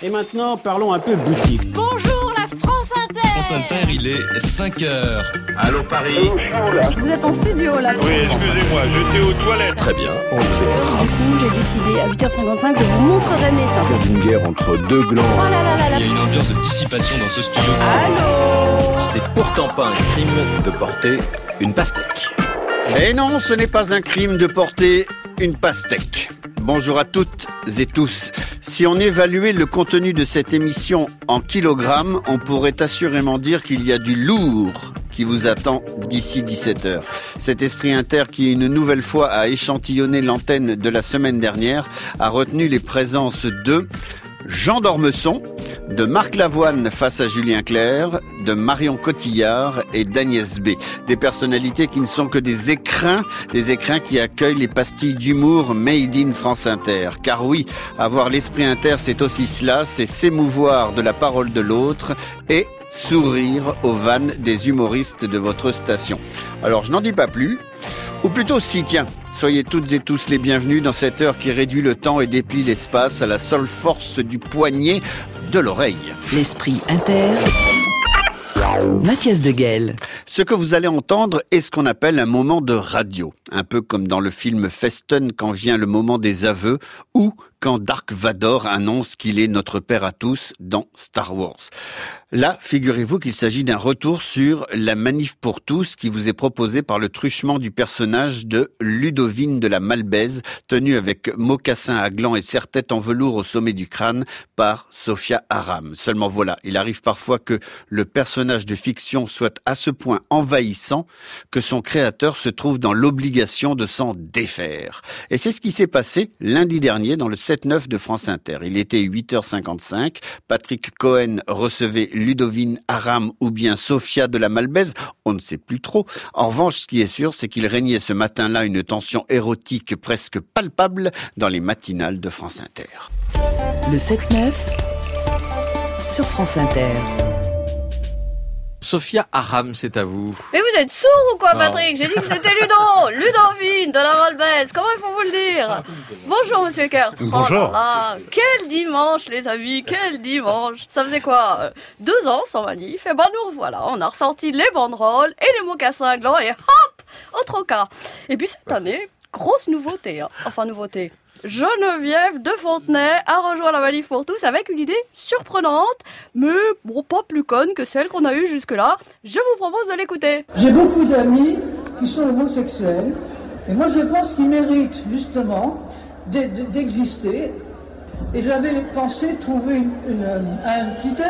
Et maintenant, parlons un peu boutique. Bonjour la France Inter France Inter, il est 5 heures. Allô Paris Vous êtes en studio là Oui, excusez-moi, j'étais aux toilettes. Très bien, on vous écoutera. Du coup, j'ai décidé à 8h55, je vous montrerai mes seins. D'une guerre entre deux glands. Oh là là là là Il y a une ambiance de dissipation dans ce studio. Allô Ce n'est pourtant pas un crime de porter une pastèque. Et non, ce n'est pas un crime de porter une pastèque. Bonjour à toutes et tous. Si on évaluait le contenu de cette émission en kilogrammes, on pourrait assurément dire qu'il y a du lourd qui vous attend d'ici 17h. Cet esprit inter qui une nouvelle fois a échantillonné l'antenne de la semaine dernière a retenu les présences de Jean Dormesson, de Marc Lavoine face à Julien Clerc, de Marion Cotillard et d'Agnès B. Des personnalités qui ne sont que des écrins, des écrins qui accueillent les pastilles d'humour made in France Inter. Car oui, avoir l'esprit inter, c'est aussi cela, c'est s'émouvoir de la parole de l'autre et sourire aux vannes des humoristes de votre station. Alors je n'en dis pas plus, ou plutôt si, tiens, soyez toutes et tous les bienvenus dans cette heure qui réduit le temps et déplie l'espace à la seule force du poignet de l'oreille. L'esprit inter. Mathias de Guel. Ce que vous allez entendre est ce qu'on appelle un moment de radio, un peu comme dans le film Festen quand vient le moment des aveux ou quand Dark Vador annonce qu'il est notre père à tous dans Star Wars. Là, figurez-vous qu'il s'agit d'un retour sur la manif pour tous qui vous est proposé par le truchement du personnage de Ludovine de la Malbaise, tenu avec mocassin à gland et serre-tête en velours au sommet du crâne par Sophia Aram. Seulement voilà, il arrive parfois que le personnage de fiction soit à ce point envahissant que son créateur se trouve dans l'obligation de s'en défaire. Et c'est ce qui s'est passé lundi dernier dans le 7-9 de France Inter. Il était 8h55, Patrick Cohen recevait Ludovine Aram ou bien Sophia de la Malbaise, on ne sait plus trop. En revanche, ce qui est sûr, c'est qu'il régnait ce matin-là une tension érotique presque palpable dans les matinales de France Inter. Le 7-9 sur France Inter. Sophia Aram, c'est à vous. Mais vous êtes sourd ou quoi. Patrick J'ai dit que c'était Ludo Ludovine de la Malbaise Comment il faut vous le dire Bonjour Monsieur Kurtz. Bonjour. Oh là là, Quel dimanche les amis. Quel dimanche. Ça faisait quoi euh, Deux ans sans manif Et ben nous revoilà On a ressorti les banderoles et les mocassins à gland Et hop Au trocas Et puis cette année, grosse nouveauté hein. Enfin nouveauté Geneviève de Fontenay a rejoint la manif pour tous avec une idée surprenante, mais pas plus conne que celle qu'on a eue jusque-là. Je vous propose de l'écouter. J'ai beaucoup d'amis qui sont homosexuels et moi je pense qu'ils méritent justement d'e- de- d'exister. Et j'avais pensé trouver un titre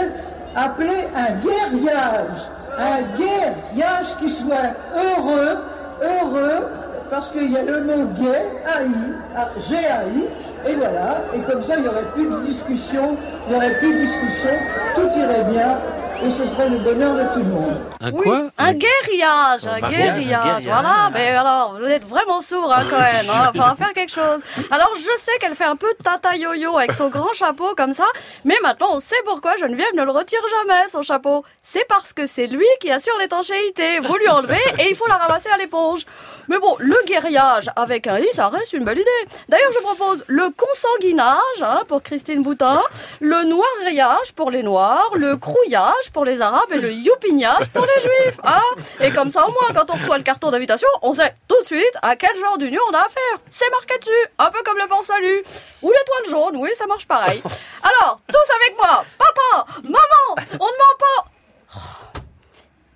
appelé un guerriage. Un guerriage qui soit heureux, heureux, parce qu'il y a le mot gay, AI, G-A-I, et voilà. Et comme ça, il n'y aurait plus de discussion, il n'y aurait plus de discussion, tout irait bien, et ce serait le bonheur de tout le monde. Un Oui, quoi Un guérillage, un mariage, un guérillage. Voilà, mais alors, vous êtes vraiment sourd, hein, Cohen. Hein, il va faire quelque chose. Alors, je sais qu'elle fait un peu tata yo-yo avec son grand chapeau comme ça, mais maintenant, on sait pourquoi Geneviève ne le retire jamais, son chapeau. C'est parce que c'est lui qui assure l'étanchéité. Vous lui enlevez et il faut la ramasser à l'éponge. Mais bon, le guérillage avec un i, ça reste une belle idée. D'ailleurs, je propose le consanguinage hein, pour Christine Boutin, le noirillage pour les noirs, le crouillage pour les arabes et le youpignage pour les juifs. Hein et comme ça, au moins, quand on reçoit le carton d'invitation, on sait tout de suite à quel genre d'union on a affaire. C'est marqué dessus, un peu comme le port salut. Ou l'étoile jaune, oui, ça marche pareil. Alors, tous avec moi, papa, maman, on ne ment pas. Oh,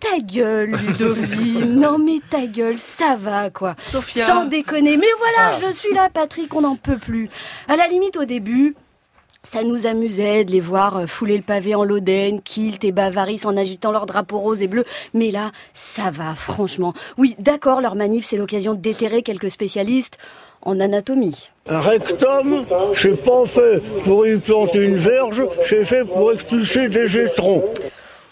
Ta gueule, Ludovine. Non mais ta gueule, ça va quoi. Sophia. Sans déconner. Mais voilà, je suis là, Patrick, on n'en peut plus. À la limite, au début, ça nous amusait de les voir euh, fouler le pavé en Loden, Kilt et Bavaris en agitant leurs drapeaux roses et bleus. Mais là, ça va, franchement. Oui, d'accord, leur manif, c'est l'occasion de déterrer quelques spécialistes en anatomie. Un rectum, c'est pas fait pour y planter une verge, c'est fait pour expulser des étrons.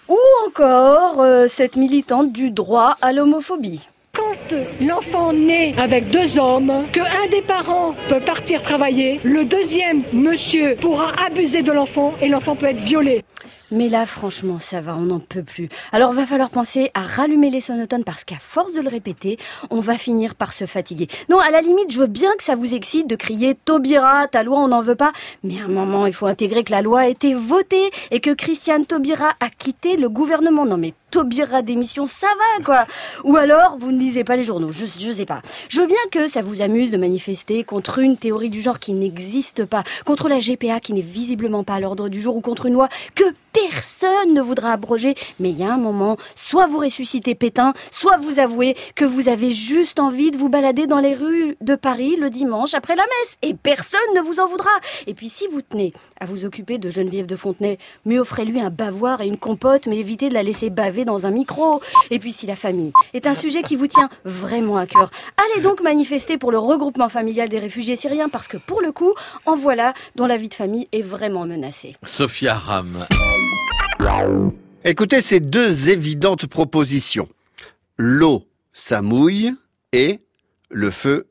Ou encore euh, cette militante du droit à l'homophobie. Quand l'enfant naît avec deux hommes, que un des parents peut partir travailler, le deuxième monsieur pourra abuser de l'enfant et l'enfant peut être violé. Mais là, franchement, ça va, on n'en peut plus. Alors, va falloir penser à rallumer les sonotones parce qu'à force de le répéter, on va finir par se fatiguer. Non, à la limite, je veux bien que ça vous excite de crier Taubira, ta loi, on n'en veut pas. Mais à un moment, il faut intégrer que la loi a été votée et que Christiane Taubira a quitté le gouvernement. Non, mais Taubira démission, ça va, quoi. Ou alors, vous ne lisez pas les journaux, je, je sais pas. Je veux bien que ça vous amuse de manifester contre une théorie du genre qui n'existe pas, contre la GPA qui n'est visiblement pas à l'ordre du jour ou contre une loi que personne ne voudra abroger. Mais il y a un moment, soit vous ressuscitez Pétain, soit vous avouez que vous avez juste envie de vous balader dans les rues de Paris le dimanche après la messe. Et personne ne vous en voudra. Et puis si vous tenez à vous occuper de Geneviève de Fontenay, mais offrez-lui un bavoir et une compote, mais évitez de la laisser baver dans un micro. Et puis si la famille est un sujet qui vous tient vraiment à cœur, allez donc manifester pour le regroupement familial des réfugiés syriens parce que pour le coup, en voilà dont la vie de famille est vraiment menacée. Sophia Ram. Écoutez ces deux évidentes propositions. L'eau, ça mouille et le feu,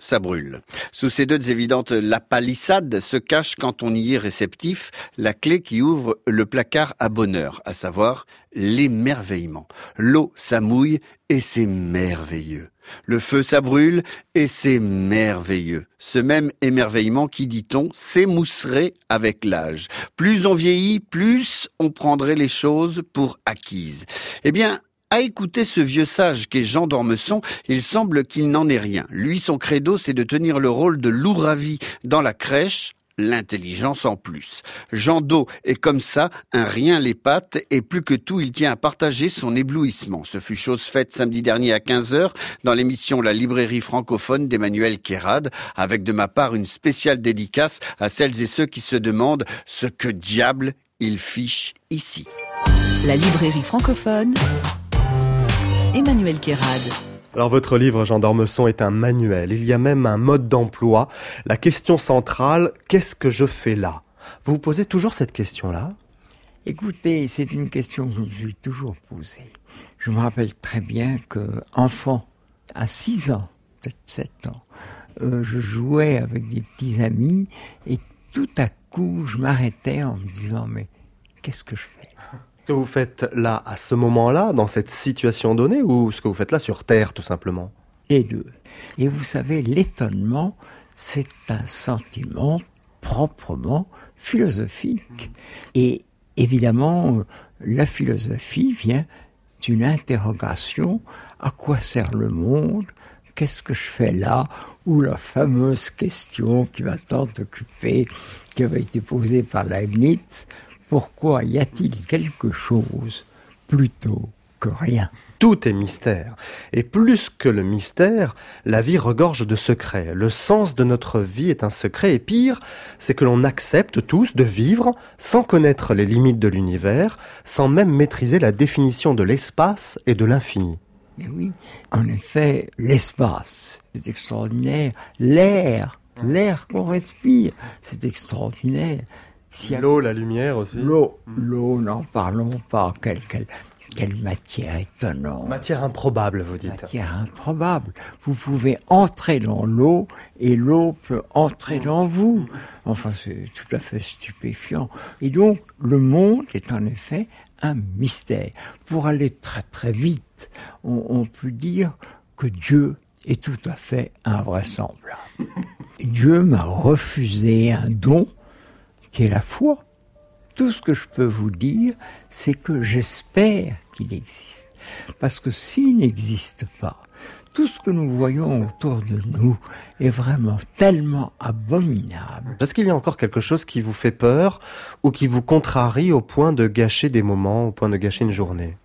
ça brûle. Sous ces deux évidentes, la palissade se cache quand on y est réceptif, la clé qui ouvre le placard à bonheur, à savoir l'émerveillement. L'eau, ça mouille et c'est merveilleux. Le feu, ça brûle et c'est merveilleux. Ce même émerveillement qui, dit-on, s'émousserait avec l'âge. Plus on vieillit, plus on prendrait les choses pour acquises. Eh bien, à écouter ce vieux sage qu'est Jean d'Ormesson, il semble qu'il n'en est rien. Lui, son credo, c'est de tenir le rôle de loup ravi dans la crèche, l'intelligence en plus. Jean Do est comme ça, un rien les pattes, et plus que tout, il tient à partager son éblouissement. Ce fut chose faite samedi dernier à 15h dans l'émission La librairie francophone d'Emmanuel Kérad, avec de ma part une spéciale dédicace à celles et ceux qui se demandent ce que diable il fiche ici. La librairie francophone, Emmanuel Kérad. Alors votre livre, Jean d'Ormesson, est un manuel. Il y a même un mode d'emploi. La question centrale, qu'est-ce que je fais là? Vous vous posez toujours cette question-là? Écoutez, c'est une question que je me suis toujours posée. Je me rappelle très bien que, enfant, à 6 ans, peut-être 7 ans, euh, je jouais avec des petits amis et tout à coup, je m'arrêtais en me disant, mais qu'est-ce que je fais? Ce que vous faites là, à ce moment-là, dans cette situation donnée, ou ce que vous faites là sur Terre, tout simplement? Les deux. Et vous savez, l'étonnement, c'est un sentiment proprement philosophique. Et évidemment, euh, la philosophie vient d'une interrogation à quoi sert le monde? Qu'est-ce que je fais là? Ou la fameuse question qui va tant occuper, qui avait été posée par Leibniz pourquoi y a-t-il quelque chose plutôt que rien? Tout est mystère. Et plus que le mystère, la vie regorge de secrets. Le sens de notre vie est un secret. Et pire, c'est que l'on accepte tous de vivre sans connaître les limites de l'univers, sans même maîtriser la définition de l'espace et de l'infini. Mais oui, en effet, l'espace, c'est extraordinaire. L'air, l'air qu'on respire, c'est extraordinaire. Si l'eau, la lumière aussi. L'eau, l'eau, n'en parlons pas. Quelle, quelle, quelle matière étonnante. Matière improbable, vous dites. Matière improbable. Vous pouvez entrer dans l'eau et l'eau peut entrer dans vous. Enfin, c'est tout à fait stupéfiant. Et donc, le monde est en effet un mystère. Pour aller très très vite, on, on peut dire que Dieu est tout à fait invraisemblable. Dieu m'a refusé un don qui est la foi. Tout ce que je peux vous dire, c'est que j'espère qu'il existe. Parce que s'il n'existe pas, tout ce que nous voyons autour de nous est vraiment tellement abominable. Est-ce qu'il y a encore quelque chose qui vous fait peur ou qui vous contrarie au point de gâcher des moments, au point de gâcher une journée?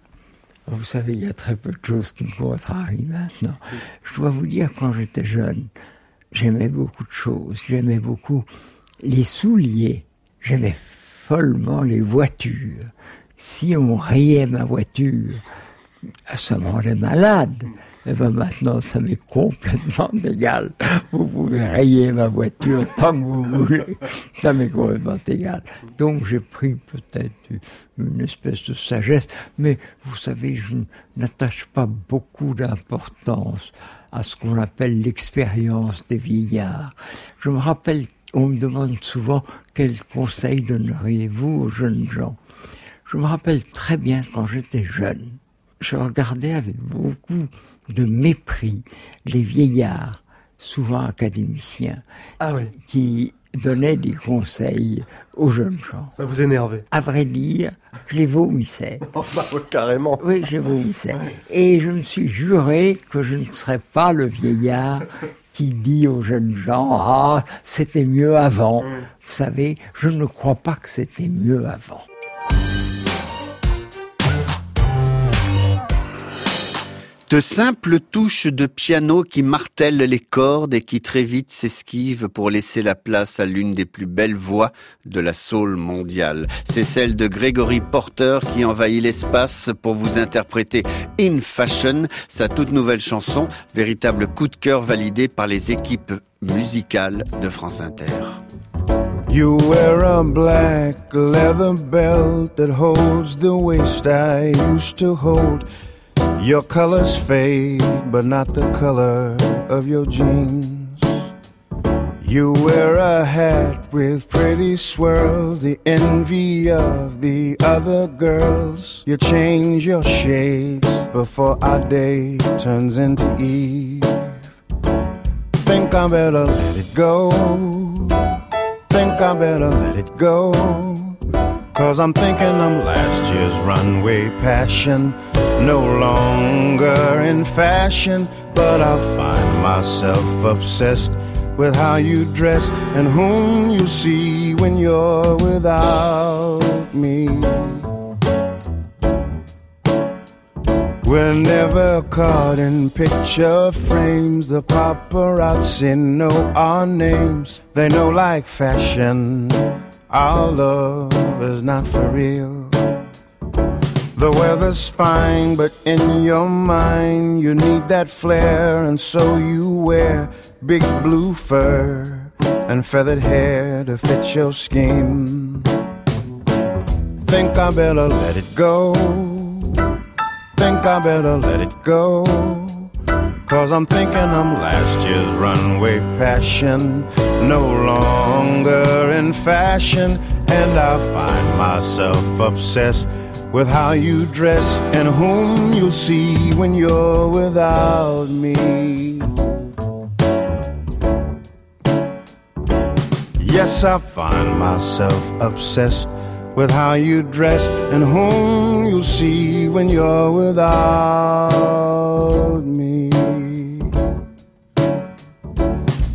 Vous savez, il y a très peu de choses qui me contrarient maintenant. Je dois vous dire, quand j'étais jeune, j'aimais beaucoup de choses. J'aimais beaucoup les souliers. J'aimais follement les voitures. Si on rayait ma voiture, ça me rendait malade. Et ben maintenant, ça m'est complètement égal. Vous pouvez rayer ma voiture tant que vous voulez. Ça m'est complètement égal. Donc j'ai pris peut-être une espèce de sagesse. Mais vous savez, je n'attache pas beaucoup d'importance à ce qu'on appelle l'expérience des vieillards. Je me rappelle on me demande souvent quel conseil donneriez-vous aux jeunes gens. Je me rappelle très bien quand j'étais jeune, je regardais avec beaucoup de mépris les vieillards, souvent académiciens, ah qui donnaient des conseils aux jeunes gens. Ça vous énervait À vrai dire, je les vomissais. Oh, bah, carrément. Oui, je les vomissais. Et je me suis juré que je ne serais pas le vieillard qui dit aux jeunes gens Ah, c'était mieux avant. Vous savez, je ne crois pas que c'était mieux avant. De simples touches de piano qui martèlent les cordes et qui très vite s'esquivent pour laisser la place à l'une des plus belles voix de la soul mondiale. C'est celle de Gregory Porter qui envahit l'espace pour vous interpréter In Fashion, sa toute nouvelle chanson, véritable coup de cœur validé par les équipes musicales de France Inter. You wear a black leather belt that holds the waist I used to hold. Your colors fade, but not the color of your jeans. You wear a hat with pretty swirls, the envy of the other girls. You change your shades before our day turns into eve. Think I better let it go. Think I better let it go. Cause I'm thinking I'm last year's runway passion. No longer in fashion, but I find myself obsessed with how you dress and whom you see when you're without me. We're never caught in picture frames. The paparazzi know our names. They know like fashion. Our love is not for real. The weather's fine, but in your mind you need that flair, and so you wear big blue fur and feathered hair to fit your scheme. Think I better let it go. Think I better let it go. Cause I'm thinking I'm last year's runway passion, no longer in fashion, and I find myself obsessed with how you dress and whom you'll see when you're without me. Yes, I find myself obsessed with how you dress and whom you'll see when you're without me.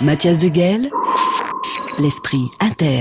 Mathias de Guel, l'esprit inter.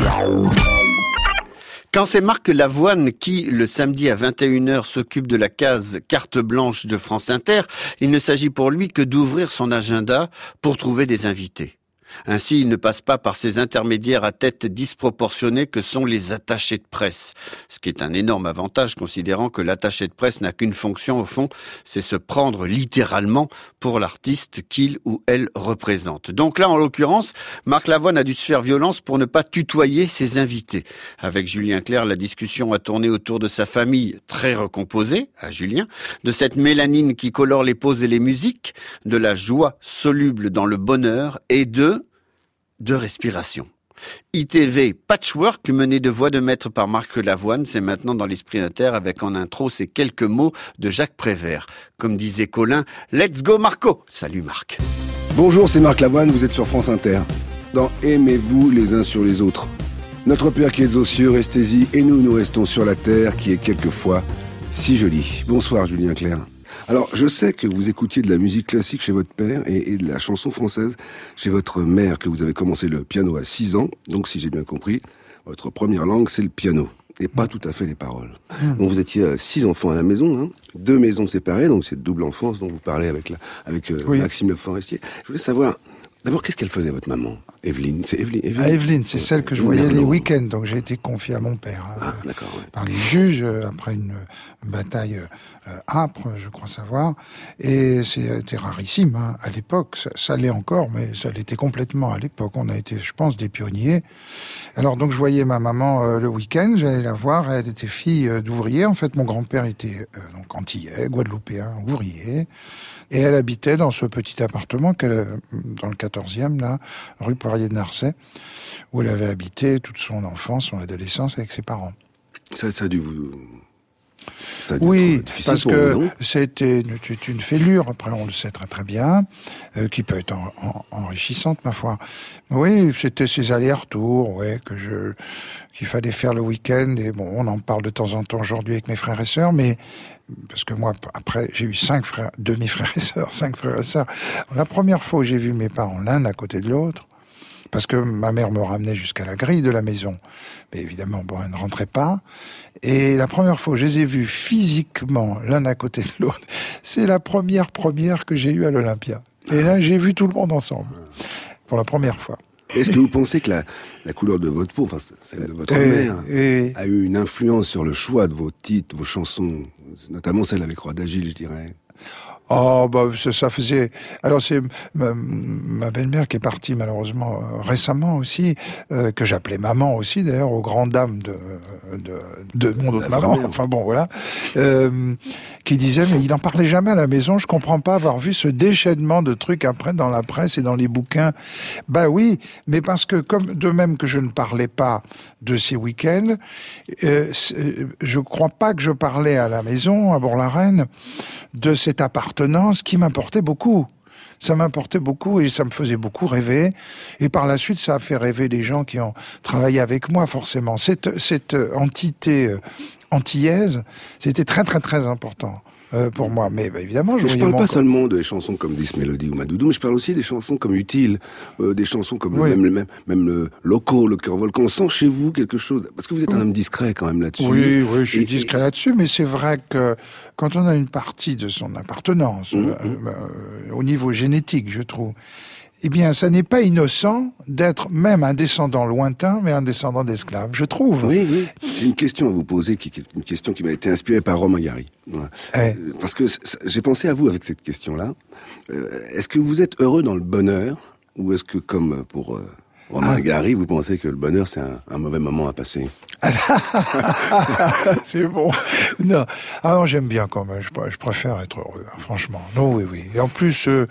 Quand c'est Marc Lavoine qui, le samedi à 21h, s'occupe de la case carte blanche de France Inter, il ne s'agit pour lui que d'ouvrir son agenda pour trouver des invités. Ainsi, il ne passe pas par ces intermédiaires à tête disproportionnée que sont les attachés de presse. Ce qui est un énorme avantage considérant que l'attaché de presse n'a qu'une fonction au fond, c'est se prendre littéralement pour l'artiste qu'il ou elle représente. Donc là, en l'occurrence, Marc Lavoine a dû se faire violence pour ne pas tutoyer ses invités. Avec Julien Clerc, la discussion a tourné autour de sa famille très recomposée, à Julien, de cette mélanine qui colore les poses et les musiques, de la joie soluble dans le bonheur et de de respiration. ITV Patchwork, mené de voix de maître par Marc Lavoine, c'est maintenant dans l'esprit inter avec en intro ces quelques mots de Jacques Prévert. Comme disait Colin, let's go Marco Salut Marc. Bonjour, c'est Marc Lavoine, vous êtes sur France Inter. Dans Aimez-vous les uns sur les autres. Notre Père qui est aux cieux, restez-y, et nous, nous restons sur la terre qui est quelquefois si jolie. Bonsoir Julien Clerc. Alors, je sais que vous écoutiez de la musique classique chez votre père et, de la chanson française chez votre mère, que vous avez commencé le piano à 6 ans. Donc, si j'ai bien compris, votre première langue, c'est le piano. Et pas tout à fait les paroles. Hmm. Donc vous étiez euh, six enfants à la maison, hein, deux maisons séparées, donc c'est double enfance dont vous parlez avec, la, avec euh, Oui. Maxime Le Forestier. Je voulais savoir, d'abord, qu'est-ce qu'elle faisait, votre maman? Evelyne, c'est Evelyne, Ah, Evelyne, c'est celle que je Evelyne voyais les week-ends, donc j'ai été confié à mon père euh, Ah, ouais. par les juges euh, après une, une bataille euh, âpre, je crois savoir. Et c'était rarissime hein, à l'époque. Ça, ça l'est encore, mais ça l'était complètement à l'époque. On a été, je pense, des pionniers. Alors donc je voyais ma maman euh, le week-end, j'allais la voir. Elle était fille euh, d'ouvrier. En fait, mon grand-père était euh, donc antillais, guadeloupéen, ouvrier. Et elle habitait dans ce petit appartement euh, dans le 14e, là, rue Poirier de Narcet, où elle avait habité toute son enfance, son adolescence avec ses parents. Ça, ça a dû vous... Ça Oui, parce que c'était une, fêlure, après on le sait très très bien, euh, qui peut être en- en- enrichissante, ma foi. Oui, c'était ces allers-retours, ouais, que je, qu'il fallait faire le week-end, et bon, on en parle de temps en temps aujourd'hui avec mes frères et sœurs, mais, parce que moi, après, j'ai eu cinq frères, demi-frères et sœurs, cinq frères et sœurs. La première fois où j'ai vu mes parents l'un à côté de l'autre, parce que ma mère me ramenait jusqu'à la grille de la maison. Mais évidemment, bon, elle ne rentrait pas. Et la première fois où je les ai vus physiquement l'un à côté de l'autre, c'est la première première que j'ai eue à l'Olympia. Et là, j'ai vu tout le monde ensemble. Pour la première fois. Est-ce que vous pensez que la, la couleur de votre peau, enfin celle de votre mère, a eu une influence sur le choix de vos titres, vos chansons, notamment celle avec Roi d'Agile, je dirais? Oh, bah, ça, ça faisait. Alors, c'est ma, ma belle-mère qui est partie malheureusement euh, récemment aussi, euh, que j'appelais maman aussi d'ailleurs, aux grandes dames de, de, de mon La maman. Enfin bon, voilà. Euh, qui disait, mais il n'en parlait jamais à la maison. Je comprends pas avoir vu ce déchaînement de trucs après dans la presse et dans les bouquins. Bah oui, mais parce que comme de même que je ne parlais pas de ces week-ends, euh, je crois pas que je parlais à la maison, à Bourg-la-Reine, de cette qui m'importait beaucoup. Ça m'importait beaucoup et ça me faisait beaucoup rêver. Et par la suite, ça a fait rêver les gens qui ont travaillé avec moi, forcément. Cette, cette entité euh, antillaise, c'était très, très, très important euh, pour moi. Mais bah, évidemment, je voyais parle pas seulement des chansons comme Dis Melody ou Madoudou, mais je parle aussi des chansons comme Utile, euh, des chansons comme Oui. même, même, même le Loco, le Cœur Volcan. On sent chez vous quelque chose, parce que vous êtes un homme discret quand même là-dessus. Oui, oui, je suis Et- discret là-dessus, mais c'est vrai que quand on a une partie de son appartenance, Mmh, euh, euh, au niveau génétique, je trouve, eh bien, ça n'est pas innocent d'être même un descendant lointain, mais un descendant d'esclaves, je trouve. Oui, oui. J'ai une question à vous poser, qui est une question qui m'a été inspirée par Romain Gary. Voilà. Eh. Euh, Parce que j'ai pensé à vous avec cette question-là. Euh, est-ce que vous êtes heureux dans le bonheur, ou est-ce que, comme pour euh, Romain Ah. Gary, vous pensez que le bonheur, c'est un, un mauvais moment à passer? C'est bon. Non, ah non, j'aime bien quand même. Je, pr- je préfère être heureux, hein, franchement. Non, oui, oui. Et en plus, euh,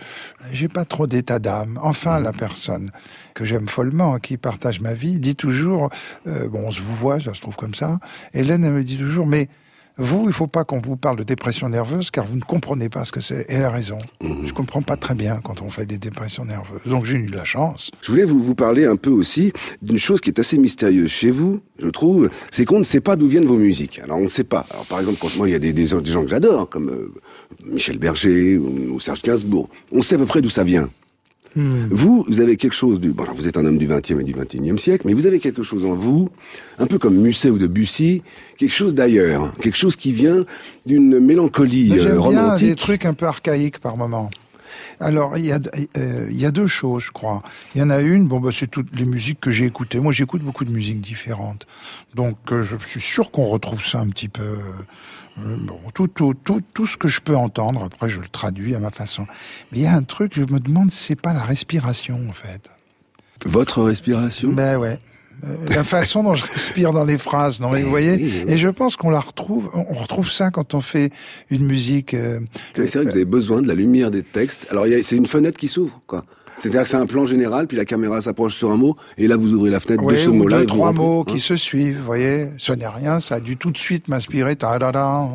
j'ai pas trop d'état d'âme. Enfin, la personne que j'aime follement, qui partage ma vie, dit toujours, euh, bon, on se vous voit, ça se trouve comme ça. Hélène, elle me dit toujours, mais vous, il faut pas qu'on vous parle de dépression nerveuse, car vous ne comprenez pas ce que c'est. Et elle a raison. Mhm. Je comprends pas très bien quand on fait des dépressions nerveuses. Donc j'ai eu de la chance. Je voulais vous, vous parler un peu aussi d'une chose qui est assez mystérieuse chez vous, je trouve, c'est qu'on ne sait pas d'où viennent vos musiques. Alors on ne sait pas. Alors par exemple, quand moi il y a des, des, gens- des gens que j'adore, comme euh, Michel Berger ou, ou Serge Gainsbourg, on sait à peu près d'où ça vient. Vous, vous avez quelque chose du... Bon, alors vous êtes un homme du 20e et du 21e siècle, mais vous avez quelque chose en vous, un peu comme Musset ou Debussy, quelque chose d'ailleurs, quelque chose qui vient d'une mélancolie euh, J'aime bien des romantique. trucs un peu archaïques par moment. Alors, il y, a, euh, il y a deux choses, je crois. Il y en a une, bon, bah, c'est toutes les musiques que j'ai écoutées. Moi, j'écoute beaucoup de musiques différentes. Donc, euh, je suis sûr qu'on retrouve ça un petit peu. euh, bon, tout, tout, tout, tout ce que je peux entendre, après, je le traduis à ma façon. Mais il y a un truc, je me demande c'est pas la respiration, en fait. Votre respiration? Ben ouais. Euh, la façon dont je respire dans les phrases, non mais vous voyez, oui, oui. et je pense qu'on la retrouve, on retrouve ça quand on fait une musique. euh, C'est vrai que vous avez besoin de la lumière des textes. Alors, c'est une fenêtre qui s'ouvre, quoi. C'est-à-dire que c'est un plan général, puis la caméra s'approche sur un mot, et là, vous ouvrez la fenêtre de ce mot-là. deux, trois rentrez. mots Hein qui se suivent, vous voyez. Ce n'est rien, ça a dû tout de suite m'inspirer. ta-da-da.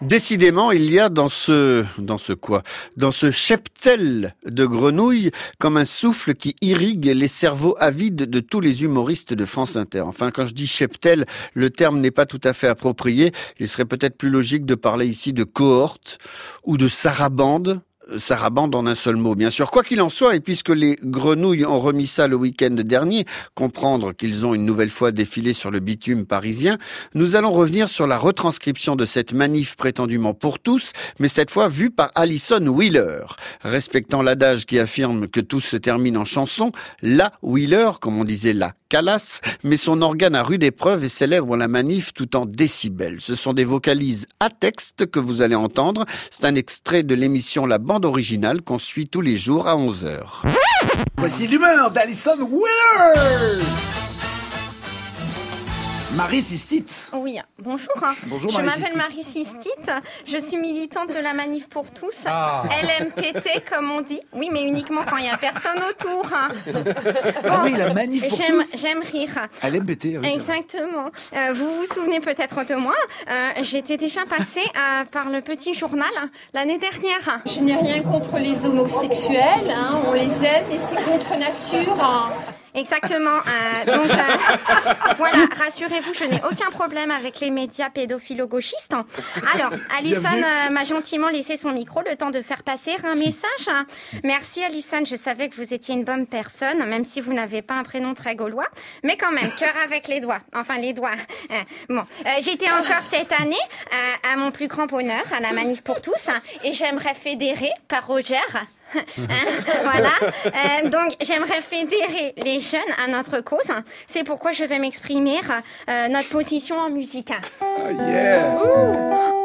Décidément, il y a dans ce, dans ce quoi? Dans ce cheptel de grenouilles comme un souffle qui irrigue les cerveaux avides de tous les humoristes de France Inter. Enfin, quand je dis cheptel, le terme n'est pas tout à fait approprié. Il serait peut-être plus logique de parler ici de cohorte ou de sarabande. Sarabande en un seul mot, bien sûr. Quoi qu'il en soit, et puisque les grenouilles ont remis ça le week-end dernier, comprendre qu'ils ont une nouvelle fois défilé sur le bitume parisien, nous allons revenir sur la retranscription de cette manif prétendument pour tous, mais cette fois vue par Alison Wheeler. Respectant l'adage qui affirme que tout se termine en chanson, la Wheeler, comme on disait la Calas, met son organe à rude épreuve et célèbre la manif tout en décibels. Ce sont des vocalises à texte que vous allez entendre. C'est un extrait de l'émission La Bande Originale qu'on suit tous les jours à 11h. Voici l'humeur d'Alison Wheeler Marie Sistite. Oui, bonjour. Bonjour, Je Marie m'appelle. Marie Sistite. Je suis militante de la Manif pour tous. Ah. LMPT, comme on dit. Oui, mais uniquement quand il n'y a personne autour. hein. Ah oui, la Manif pour J'aime- tous. J'aime rire. LMPT, oui. Exactement. Euh, vous vous souvenez peut-être de moi. Euh, J'étais déjà passée euh, par le petit journal l'année dernière. Je n'ai rien contre les homosexuels, hein, on les aime et c'est contre nature. hein. Exactement. euh, donc euh, voilà, rassurez-vous, je n'ai aucun problème avec les médias pédophilo-gauchistes. Alors, Alison euh, m'a gentiment laissé son micro le temps de faire passer un message. Merci Alison, je savais que vous étiez une bonne personne, même si vous n'avez pas un prénom très gaulois, mais quand même, cœur avec les doigts. Enfin, les doigts. Euh, bon, Euh, j'étais encore cette année à mon plus grand bonheur, à la Manif pour tous, et j'aimerais fédérer par Roger. Hein, voilà. Euh, donc, j'aimerais fédérer les jeunes à notre cause. C'est pourquoi je vais m'exprimer euh, notre position en musique.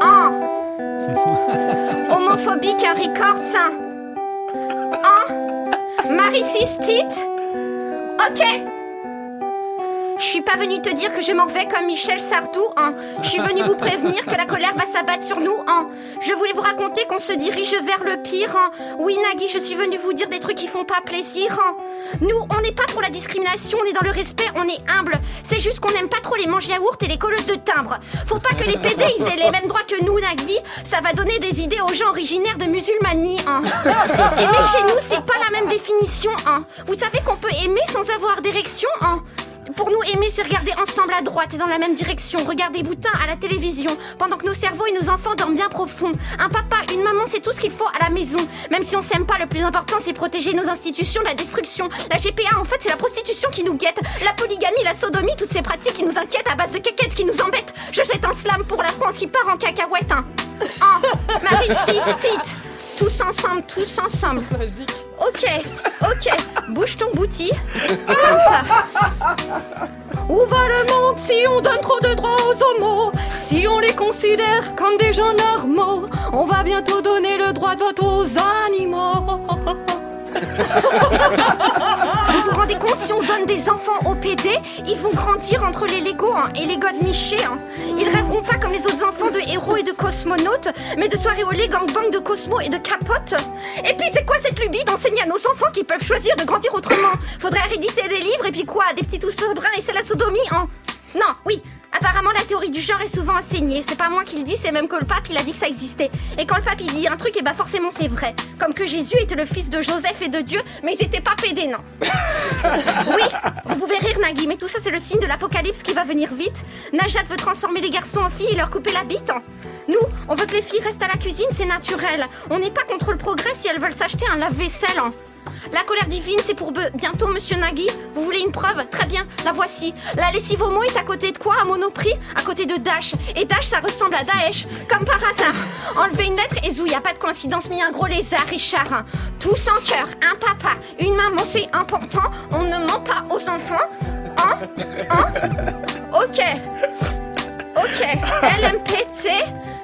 En homophobique records. En maricistite. Ok. Je suis pas venue te dire que je m'en vais comme Michel Sardou, hein. Je suis venue vous prévenir que la colère va s'abattre sur nous, hein. Je voulais vous raconter qu'on se dirige vers le pire, hein. Oui, Nagui, je suis venue vous dire des trucs qui font pas plaisir, hein. Nous, on n'est pas pour la discrimination, on est dans le respect, on est humble. C'est juste qu'on n'aime pas trop les manches yaourts et les colleuses de timbre. Faut pas que les PD ils aient les mêmes droits que nous, Nagui. Ça va donner des idées aux gens originaires de musulmanie, hein. Aimer chez nous, c'est pas la même définition, hein. Vous savez qu'on peut aimer sans avoir d'érection, hein. Pour nous, aimer, c'est regarder ensemble à droite et dans la même direction, regarder Boutin à la télévision, pendant que nos cerveaux et nos enfants dorment bien profond. Un papa, une maman, c'est tout ce qu'il faut à la maison. Même si on s'aime pas, le plus important, c'est protéger nos institutions de la destruction. La GPA, en fait, c'est la prostitution qui nous guette. La polygamie, la sodomie, toutes ces pratiques qui nous inquiètent à base de quéquettes qui nous embêtent. Je jette un slam pour la France qui part en cacahuète. Hein. Oh, Marie. Tous ensemble, tous ensemble. Ok, ok, bouge ton bouti. Comme ça. Où va le monde si on donne trop de droits aux homos? Si on les considère comme des gens normaux On va bientôt donner le droit de vote aux animaux Vous vous rendez compte, si on donne des enfants au PD, ils vont grandir entre les Lego hein, et les godes Miché. hein. Ils rêveront pas comme les autres enfants de héros et de cosmonautes, mais de soirées au lait, gangbang de Cosmo et de capote. Et puis c'est quoi cette lubie d'enseigner à nos enfants qu'ils peuvent choisir de grandir autrement? Faudrait héréditer des livres et puis quoi? Des petits tous bruns et c'est la sodomie, hein Non, oui, Apparemment, la théorie du genre est souvent enseignée. C'est pas moi qui le dis, c'est même que le pape, il a dit que ça existait. Et quand le pape, il dit un truc, et bah forcément, c'est vrai. Comme que Jésus était le fils de Joseph et de Dieu, mais ils étaient pas pédés, non. oui, vous pouvez rire, Nagui, mais tout ça, c'est le signe de l'apocalypse qui va venir vite. Najat veut transformer les garçons en filles et leur couper la bite. hein. Nous, on veut que les filles restent à la cuisine, c'est naturel. On n'est pas contre le progrès si elles veulent s'acheter un lave-vaisselle. hein. La colère divine, c'est pour bientôt, monsieur Nagui. Vous voulez une preuve? Très bien, la voici. La lessive homo est à côté de quoi à Monoprix À côté de Dash. Et Dash, ça ressemble à Daesh, comme par hasard. Enlevez une lettre et zou, y a pas de coïncidence, mis un gros lézard, Richard. Tous en cœur, un papa, une maman, c'est important. On ne ment pas aux enfants. Hein? Hein? Ok. Ok. LMPT,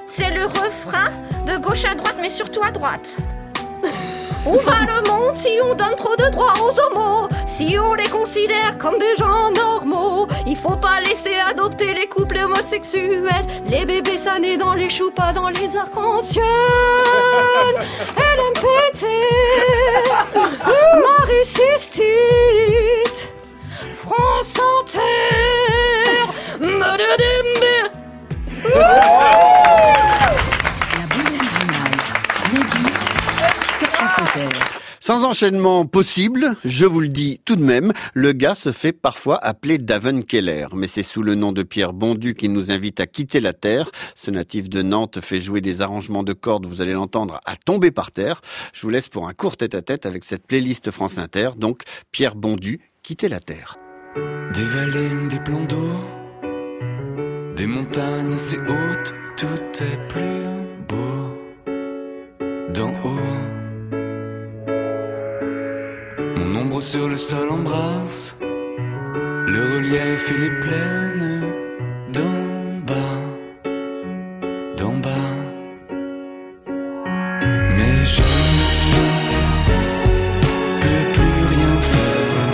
c'est le refrain de gauche à droite, mais surtout à droite. Où va le monde si on donne trop de droits aux homos? Si on les considère comme des gens normaux Il faut pas laisser adopter les couples homosexuels Les bébés ça naît dans les choux, pas dans les arcs-en-ciel LMPT Marie Sistite France Inter Madadimbe. La bande originale. Nagui sur France Inter. Sans enchaînement possible, je vous le dis tout de même, le gars se fait parfois appeler Daven Keller, mais c'est sous le nom de Pierre Bondu qu'il nous invite à quitter la Terre. Ce natif de Nantes fait jouer des arrangements de cordes, vous allez l'entendre, à tomber par terre. Je vous laisse pour un court tête-à-tête avec cette playlist France Inter, donc Pierre Bondu, quitter la Terre. Des vallées, des plans d'eau, des montagnes assez hautes, tout est plus beau. Mon ombre sur le sol embrasse le relief et les plaines d'en bas, d'en bas. Mais je ne peux plus rien faire.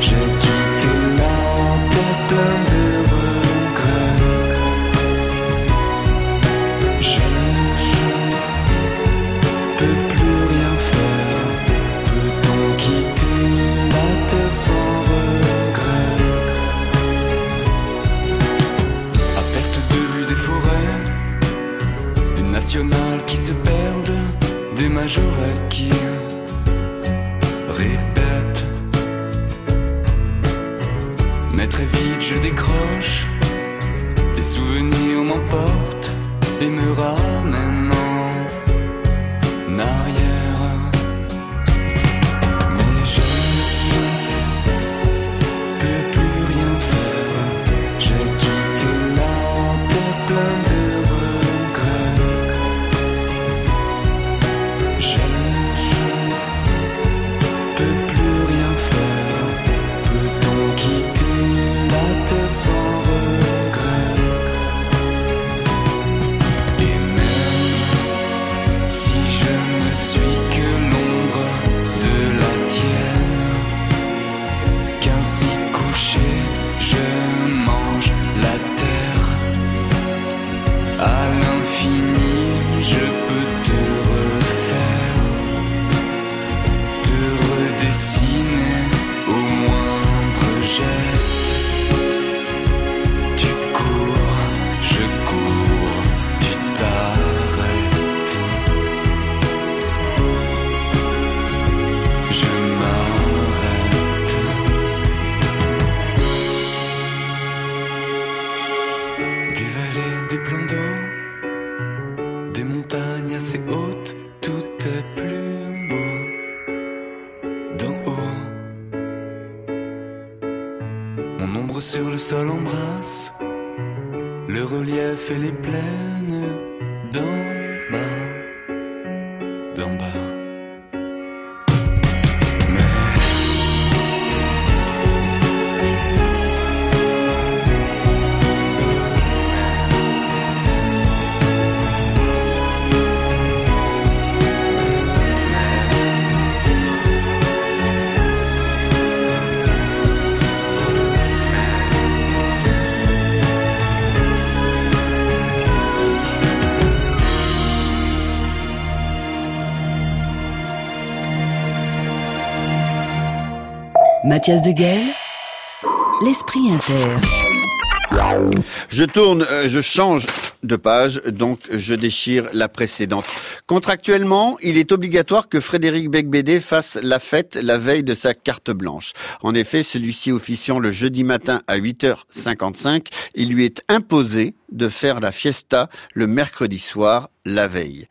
J'ai quitté la terre L'esprit inter. Je tourne, euh, je change de page, donc je déchire la précédente. Contractuellement, il est obligatoire que Frédéric Becbédé fasse la fête la veille de sa carte blanche. En effet, celui-ci officiant le jeudi matin à 8h55, il lui est imposé de faire la fiesta le mercredi soir, la veille.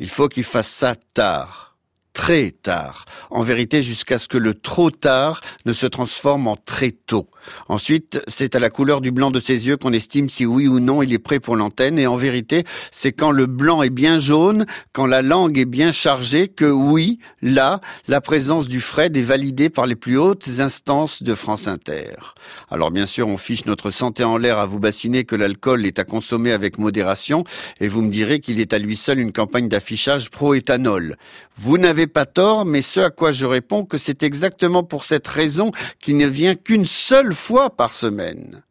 Il faut qu'il fasse ça tard très tard. En vérité, jusqu'à ce que le trop tard ne se transforme en très tôt. Ensuite, c'est à la couleur du blanc de ses yeux qu'on estime si oui ou non il est prêt pour l'antenne. Et en vérité, c'est quand le blanc est bien jaune, quand la langue est bien chargée, que oui, là, la présence du Fred est validée par les plus hautes instances de France Inter. Alors bien sûr, on fiche notre santé en l'air à vous bassiner que l'alcool est à consommer avec modération, et vous me direz qu'il est à lui seul une campagne d'affichage pro-éthanol. Vous n'avez pas tort, mais ce à quoi je réponds que c'est exactement pour cette raison qu'il ne vient qu'une seule fois par semaine.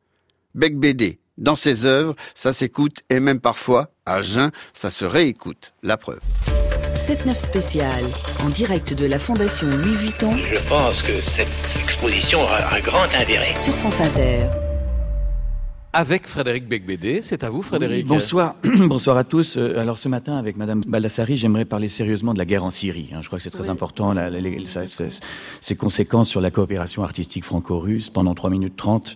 Bec BD, dans ses œuvres, ça s'écoute et même parfois, à jeun, ça se réécoute. La preuve. 7-9 spécial, en direct de la Fondation Louis Vuitton Je pense que cette exposition aura un grand intérêt. sur France Inter. Avec Frédéric Becbédé. C'est à vous, Frédéric. Oui, bonsoir, bonsoir à tous. Euh, Alors ce matin, avec Madame Baldassari, j'aimerais parler sérieusement de la guerre en Syrie. hein. Je crois que c'est très important, la- la- les- ses conséquences sur la coopération artistique franco-russe pendant 3 minutes 30.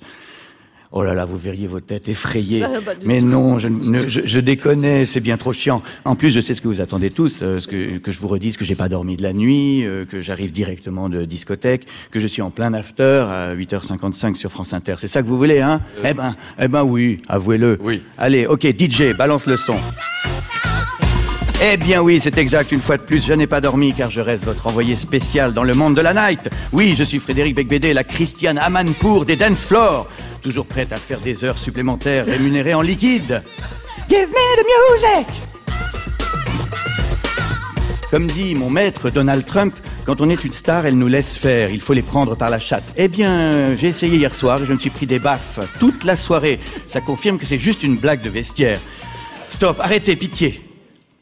Oh là là, vous verriez vos têtes effrayées. Ah, bah, du Mais non, je, ne- je, je déconne, c'est bien trop chiant. En plus, je sais ce que vous attendez tous, euh, ce que, que je vous redise que j'ai pas dormi de la nuit, euh, que j'arrive directement de discothèque, que je suis en plein after à 8h55 sur France Inter. C'est ça que vous voulez, hein? Eh ben, eh ben oui, avouez-le. Oui. Allez, ok, DJ, balance le son. Eh bien oui, c'est exact, une fois de plus, je n'ai pas dormi car je reste votre envoyé spécial dans le monde de la night. Oui, je suis Frédéric Becbédé, la Christiane Amanpour des dance floors. Toujours prête à faire des heures supplémentaires rémunérées en liquide. Give me the music! Comme dit mon maître Donald Trump, quand on est une star, elle nous laisse faire, il faut les prendre par la chatte. Eh bien, j'ai essayé hier soir et je me suis pris des baffes toute la soirée. Ça confirme que c'est juste une blague de vestiaire. Stop, arrêtez, pitié.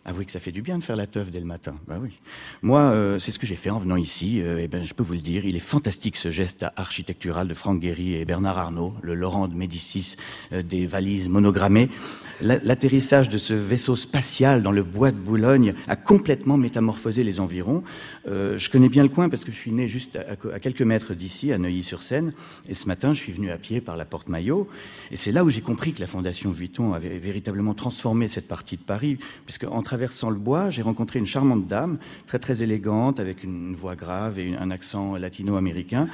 Avouez que ça fait du bien de faire la teuf dès le matin. Bah oui. Moi, euh, c'est ce que j'ai fait en venant ici. Euh, eh ben, je peux vous le dire, il est fantastique ce geste architectural de Franck Guéry et Bernard Arnault, le Laurent de Médicis euh, des valises monogrammées. La- L'atterrissage de ce vaisseau spatial dans le bois de Boulogne a complètement métamorphosé les environs. Euh, je connais bien le coin parce que je suis né juste à, quelques mètres d'ici, à Neuilly-sur-Seine. Et ce matin, je suis venu à pied par la porte Maillot. Et c'est là où j'ai compris que la Fondation Vuitton avait véritablement transformé cette partie de Paris. Puisque en traversant le bois, j'ai rencontré une charmante dame, très très élégante, avec une voix grave et un accent latino-américain.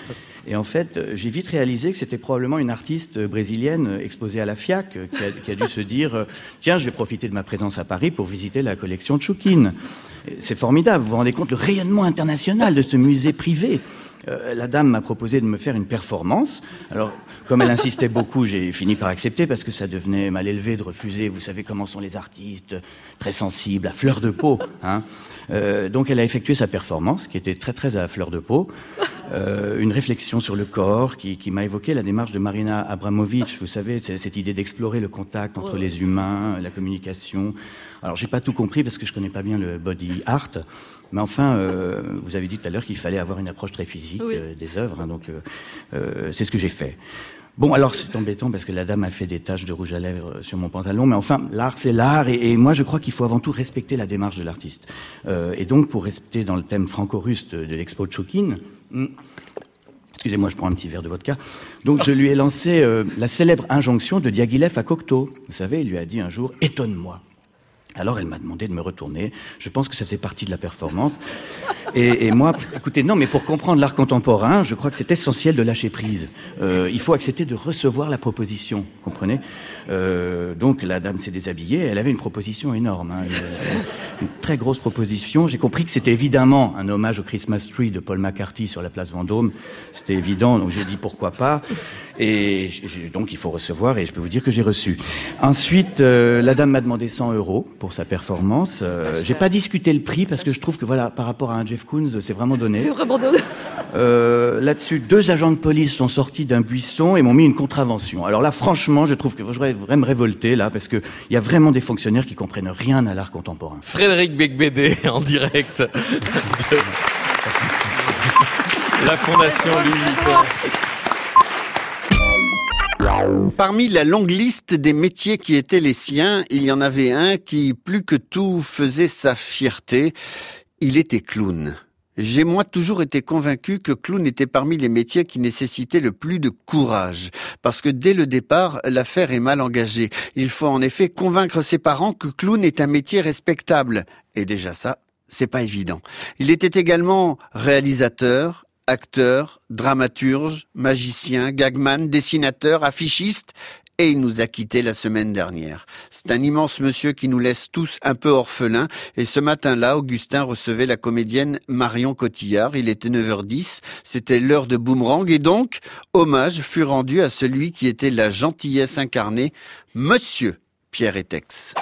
Et en fait, j'ai vite réalisé que c'était probablement une artiste brésilienne exposée à la FIAC qui a, dû se dire Tiens, je vais profiter de ma présence à Paris pour visiter la collection. Et C'est formidable, vous vous rendez compte le rayonnement international de ce musée privé. Euh, la dame m'a proposé de me faire une performance. Alors, comme elle insistait beaucoup, j'ai fini par accepter parce que ça devenait mal élevé de refuser. Vous savez comment sont les artistes, très sensibles, à fleur de peau. Hein. Euh, donc, elle a effectué sa performance, qui était très très à fleur de peau. Euh, une réflexion sur le corps qui, qui m'a évoqué la démarche de Marina Abramovic. Vous savez, c'est cette idée d'explorer le contact entre les humains, la communication. Alors, j'ai pas tout compris parce que je connais pas bien le body art. Mais enfin, euh, vous avez dit tout à l'heure qu'il fallait avoir une approche très physique Oui. euh, des œuvres, hein, donc euh, c'est ce que j'ai fait. Bon, alors c'est embêtant parce que la dame a fait des taches de rouge à lèvres sur mon pantalon, mais enfin, l'art c'est l'art, et, et moi je crois qu'il faut avant tout respecter la démarche de l'artiste. Et donc, pour rester dans le thème franco-russe de, de l'expo de Choukine, hmm, Excusez-moi, je prends un petit verre de vodka. Donc, je lui ai lancé euh, la célèbre injonction de Diaghilev à Cocteau. Vous savez, il lui a dit un jour Étonne-moi. Alors, elle m'a demandé de me retourner. Je pense que ça faisait partie de la performance. Et, et moi, écoutez, non, mais pour comprendre l'art contemporain, je crois que c'est essentiel de lâcher prise. Euh, il faut accepter de recevoir la proposition, comprenez? Euh, Donc, la dame s'est déshabillée. Elle avait une proposition énorme, hein, une, très grosse proposition. J'ai compris que c'était évidemment un hommage au Christmas Tree de Paul McCarthy sur la place Vendôme. C'était évident, donc j'ai dit pourquoi pas. Et donc, il faut recevoir, et je peux vous dire que j'ai reçu. Ensuite, euh, la dame m'a demandé 100 euros sa performance. Euh, j'ai pas discuté le prix parce que je trouve que voilà, par rapport à un Jeff Koons, c'est vraiment donné. C'est vraiment donné. Euh, Là-dessus, deux agents de police sont sortis d'un buisson et m'ont mis une contravention. Alors là, franchement, je trouve que je voudrais me révolter là parce que il y a vraiment des fonctionnaires qui comprennent rien à l'art contemporain. Frédéric Becbédé en direct de la Fondation Louis Vuitton. Parmi la longue liste des métiers qui étaient les siens, il y en avait un qui, plus que tout, faisait sa fierté. Il était clown. J'ai moi toujours été convaincu que clown était parmi les métiers qui nécessitaient le plus de courage, parce que dès le départ, l'affaire est mal engagée. Il faut en effet convaincre ses parents que clown est un métier respectable. Et déjà ça, c'est pas évident. Il était également réalisateur, acteur, dramaturge, magicien, gagman, dessinateur, affichiste, et il nous a quittés la semaine dernière. C'est un immense monsieur qui nous laisse tous un peu orphelins, et ce matin-là, Augustin recevait la comédienne Marion Cotillard. Il était 9h10, c'était l'heure de boomerang, et donc, hommage fut rendu à celui qui était la gentillesse incarnée, Monsieur Pierre Etex.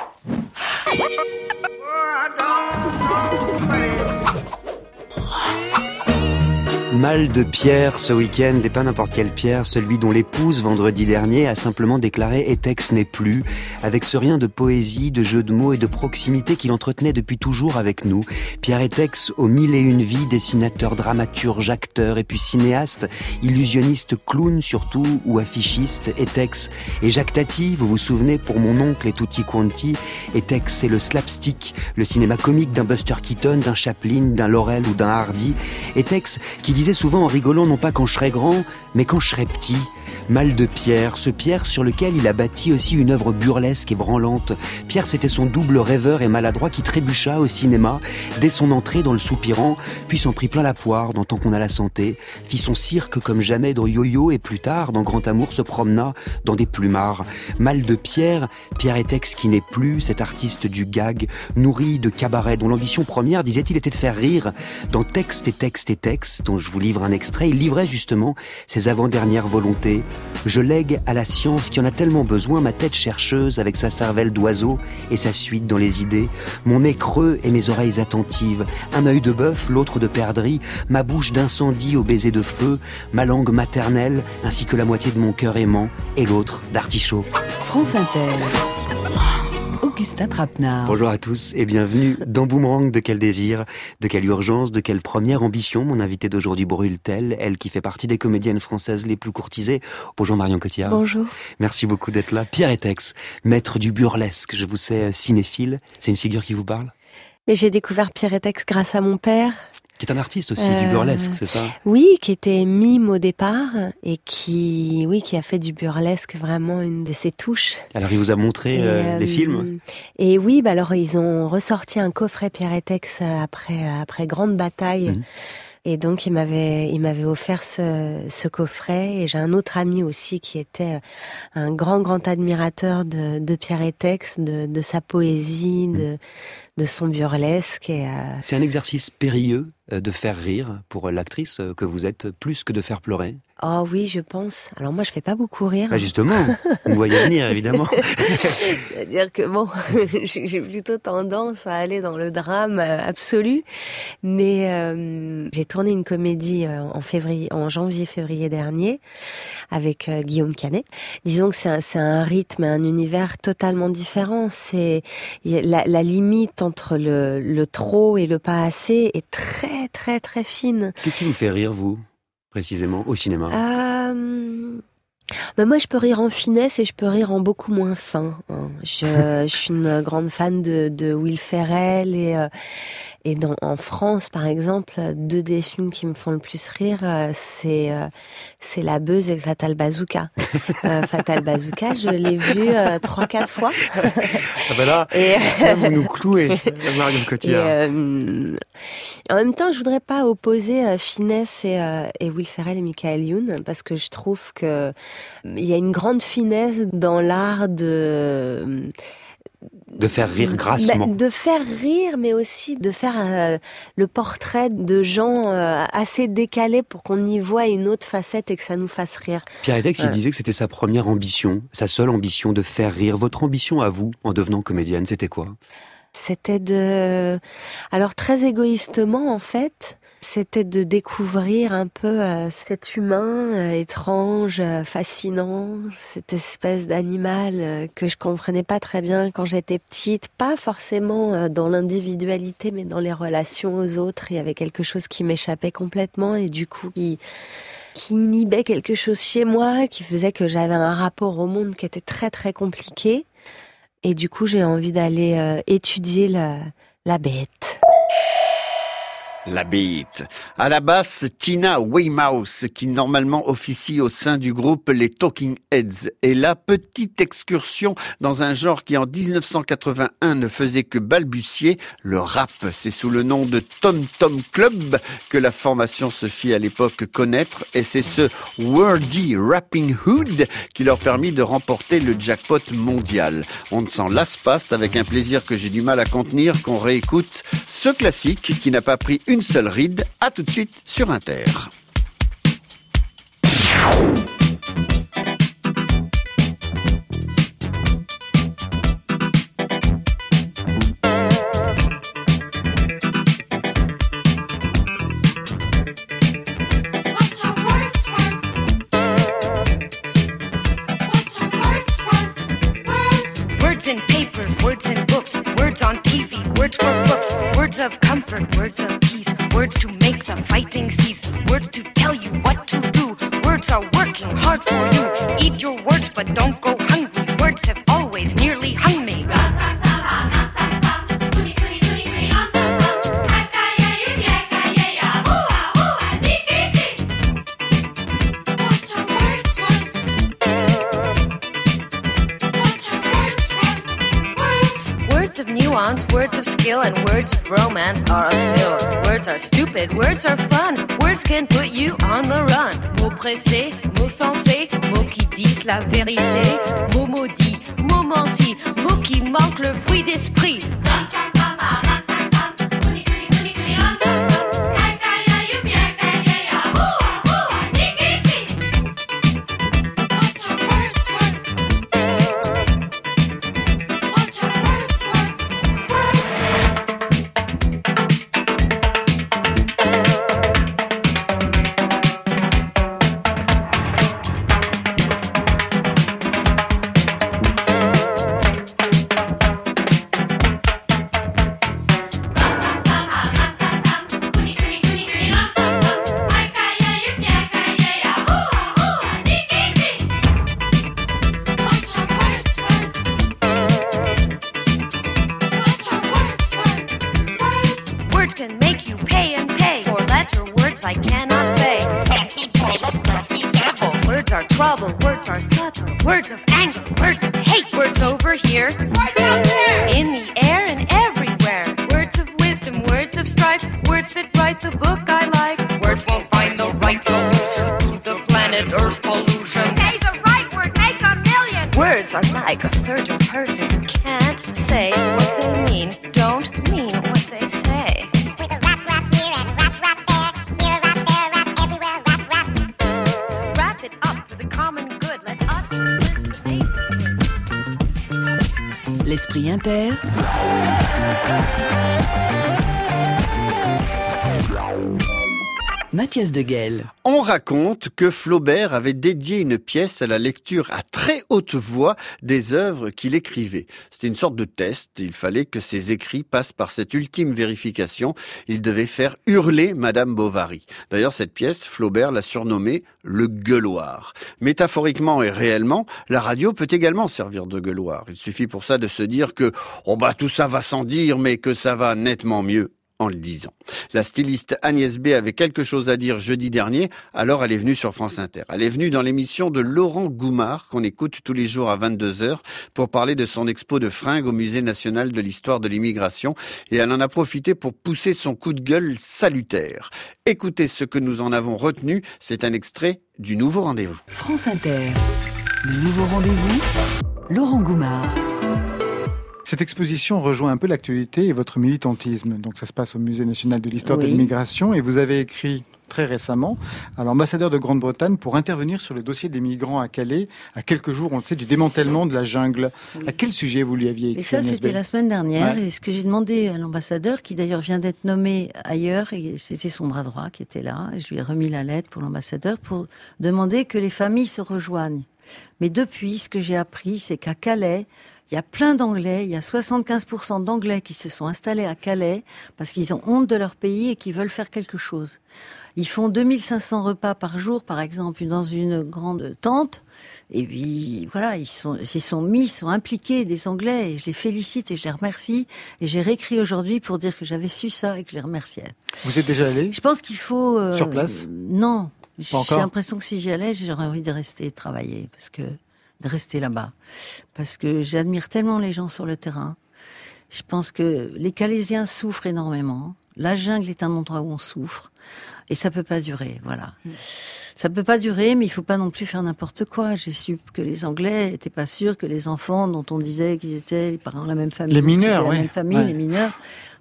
Mal de Pierre ce week-end, et pas n'importe quelle Pierre, celui dont l'épouse vendredi dernier a simplement déclaré Etex n'est plus, avec ce rien de poésie, de jeu de mots et de proximité qu'il entretenait depuis toujours avec nous. Pierre Etex, aux mille et une vies, dessinateur, dramaturge, acteur et puis cinéaste, illusionniste, clown surtout, ou affichiste, Etex. Et Jacques Tati, vous vous souvenez, pour mon oncle et Tutti Quanti, Etex c'est le slapstick, le cinéma comique d'un Buster Keaton, d'un Chaplin, d'un Laurel ou d'un Hardy. Etex qui disait souvent en rigolant non pas quand je serai grand, mais quand je serai petit. Mal de Pierre, ce Pierre sur lequel il a bâti aussi une œuvre burlesque et branlante. Pierre, c'était son double rêveur et maladroit qui trébucha au cinéma dès son entrée dans le soupirant, puis s'en prit plein la poire dans Tant qu'on a la santé, fit son cirque comme jamais dans Yo-Yo et plus tard, dans Grand Amour, se promena dans des plumards. Mal de Pierre, Pierre Etex qui n'est plus, cet artiste du gag, nourri de cabaret dont l'ambition première, disait-il, était de faire rire. Dans Texte et Texte et Texte, dont je vous livre un extrait, il livrait justement ses avant-dernières volontés je lègue à la science qui en a tellement besoin ma tête chercheuse avec sa cervelle d'oiseau et sa suite dans les idées, mon nez creux et mes oreilles attentives, un œil de bœuf, l'autre de perdrix, ma bouche d'incendie au baiser de feu, ma langue maternelle ainsi que la moitié de mon cœur aimant et l'autre d'artichaut. France Inter. Augustin Trapenard. Bonjour à tous et bienvenue dans Boomerang de quel désir, de quelle urgence, de quelle première ambition. Mon invité d'aujourd'hui brûle-t-elle, elle qui fait partie des comédiennes françaises les plus courtisées. Bonjour Marion Cotillard. Bonjour. Merci beaucoup d'être là. Pierre Etex, maître du burlesque, je vous sais cinéphile. C'est une figure qui vous parle? Mais j'ai découvert Pierre Etex grâce à mon père qui est un artiste aussi du burlesque, c'est ça? Oui, qui était mime au départ et qui, oui, qui a fait du burlesque vraiment une de ses touches. Alors il vous a montré euh, les films? Et oui, bah alors ils ont ressorti un coffret Pierre Etex après après grande bataille. Mmh. Et donc il m'avait il m'avait offert ce, ce coffret. Et j'ai un autre ami aussi qui était un grand grand admirateur de, de Pierre Etex, de, de sa poésie, de de son burlesque. Et, C'est un exercice périlleux de faire rire pour l'actrice que vous êtes, plus que de faire pleurer Oh oui, je pense. Alors moi, je fais pas beaucoup rire. Bah justement, vous voyez venir, évidemment. C'est-à-dire que bon, j'ai plutôt tendance à aller dans le drame absolu. Mais euh, j'ai tourné une comédie en février, en janvier-février dernier, avec euh, Guillaume Canet. Disons que c'est un, un, rythme, un univers totalement différent. C'est la, la, limite entre le, le trop et le pas assez est très, très, très fine. Qu'est-ce qui vous fait rire, vous? Précisément au cinéma? Euh... Ben moi, je peux rire en finesse et je peux rire en beaucoup moins fin. Hein. Je, je, suis une grande fan de, de Will Ferrell et euh, et dans, en France, par exemple, deux des films qui me font le plus rire, euh, c'est euh, c'est La Beuse et Fatal Bazooka. euh, Fatal Bazooka, je l'ai vu euh, trois quatre fois. ah ben là, et, là, vous nous clouez, Marion Cotillard. En même temps, je voudrais pas opposer finesse et, et Will Ferrell et Michael Youn parce que je trouve que il y a une grande finesse dans l'art de de faire rire grassement. Bah, de faire rire, mais aussi de faire euh, le portrait de gens euh, assez décalés pour qu'on y voit une autre facette et que ça nous fasse rire. Pierre Edex, il disait que c'était sa première ambition, sa seule ambition de faire rire. Votre ambition à vous, en devenant comédienne, c'était quoi? C'était de... Alors très égoïstement, en fait, c'était de découvrir un peu euh, cet humain euh, étrange, euh, fascinant, cette espèce d'animal que je comprenais pas très bien quand j'étais petite, pas forcément dans l'individualité, mais dans les relations aux autres. Il y avait quelque chose qui m'échappait complètement et du coup qui inhibait quelque chose chez moi, qui faisait que j'avais un rapport au monde qui était très très compliqué. Et du coup, j'ai envie d'aller étudier la bête. La bite. À la basse, Tina Weymouth, qui normalement officie au sein du groupe Les Talking Heads. Et la petite excursion dans un genre qui en 1981 ne faisait que balbutier, le rap. C'est sous le nom de Tom Tom Club que la formation se fit à l'époque connaître. Et c'est ce Wordy Rapping Hood qui leur permit de remporter le jackpot mondial. On ne s'en lasse pas, c'est avec un plaisir que j'ai du mal à contenir qu'on réécoute ce classique qui n'a pas pris une seule ride. À tout de suite sur Inter. La vérité. On raconte que Flaubert avait dédié une pièce à la lecture à très haute voix des œuvres qu'il écrivait. C'était une sorte de test. Il fallait que ses écrits passent par cette ultime vérification. Il devait faire hurler Madame Bovary. D'ailleurs, cette pièce, Flaubert l'a surnommée le gueuloir. Métaphoriquement et réellement, la radio peut également servir de gueuloir. Il suffit pour ça de se dire que, oh bah, tout ça va sans dire, mais que ça va nettement mieux le disant. La styliste Agnès B avait quelque chose à dire jeudi dernier, alors elle est venue sur France Inter. Elle est venue dans l'émission de Laurent Goumard, qu'on écoute tous les jours à 22h, pour parler de son expo de fringues au Musée national de l'histoire de l'immigration, et elle en a profité pour pousser son coup de gueule salutaire. Écoutez ce que nous en avons retenu, c'est un extrait du nouveau rendez-vous. France Inter. Le nouveau rendez-vous. Laurent Goumard. Cette exposition rejoint un peu l'actualité et votre militantisme. Donc ça se passe au Musée national de l'histoire de l'immigration et vous avez écrit très récemment à l'ambassadeur de Grande-Bretagne pour intervenir sur le dossier des migrants à Calais, à quelques jours, on le sait, du démantèlement de la jungle. À quel sujet vous lui aviez écrit Et ça, c'était la semaine dernière. Ouais. Et ce que j'ai demandé à l'ambassadeur, qui d'ailleurs vient d'être nommé ailleurs, et c'était son bras droit qui était là, et je lui ai remis la lettre pour l'ambassadeur pour demander que les familles se rejoignent. Mais depuis, ce que j'ai appris, c'est qu'à Calais, il y a plein d'Anglais, il y a 75% d'Anglais qui se sont installés à Calais parce qu'ils ont honte de leur pays et qu'ils veulent faire quelque chose. Ils font 2500 repas par jour, par exemple, dans une grande tente. Et puis, voilà, ils sont, ils sont mis, ils sont impliqués, des Anglais, et je les félicite et je les remercie. Et j'ai réécrit aujourd'hui pour dire que j'avais su ça et que je les remerciais. Vous êtes déjà allé? Je pense qu'il faut... euh, Sur place? Non. J'ai l'impression que si j'y allais, j'aurais envie de rester travailler, parce que de rester là-bas. Parce que j'admire tellement les gens sur le terrain. Je pense que les Calaisiens souffrent énormément. La jungle est un endroit où on souffre. Et ça peut pas durer, voilà. Ça peut pas durer, mais il faut pas non plus faire n'importe quoi. J'ai su que les Anglais étaient pas sûrs que les enfants dont on disait qu'ils étaient les parents de la même famille, Les mineurs, la ouais. même famille, Ouais. les mineurs,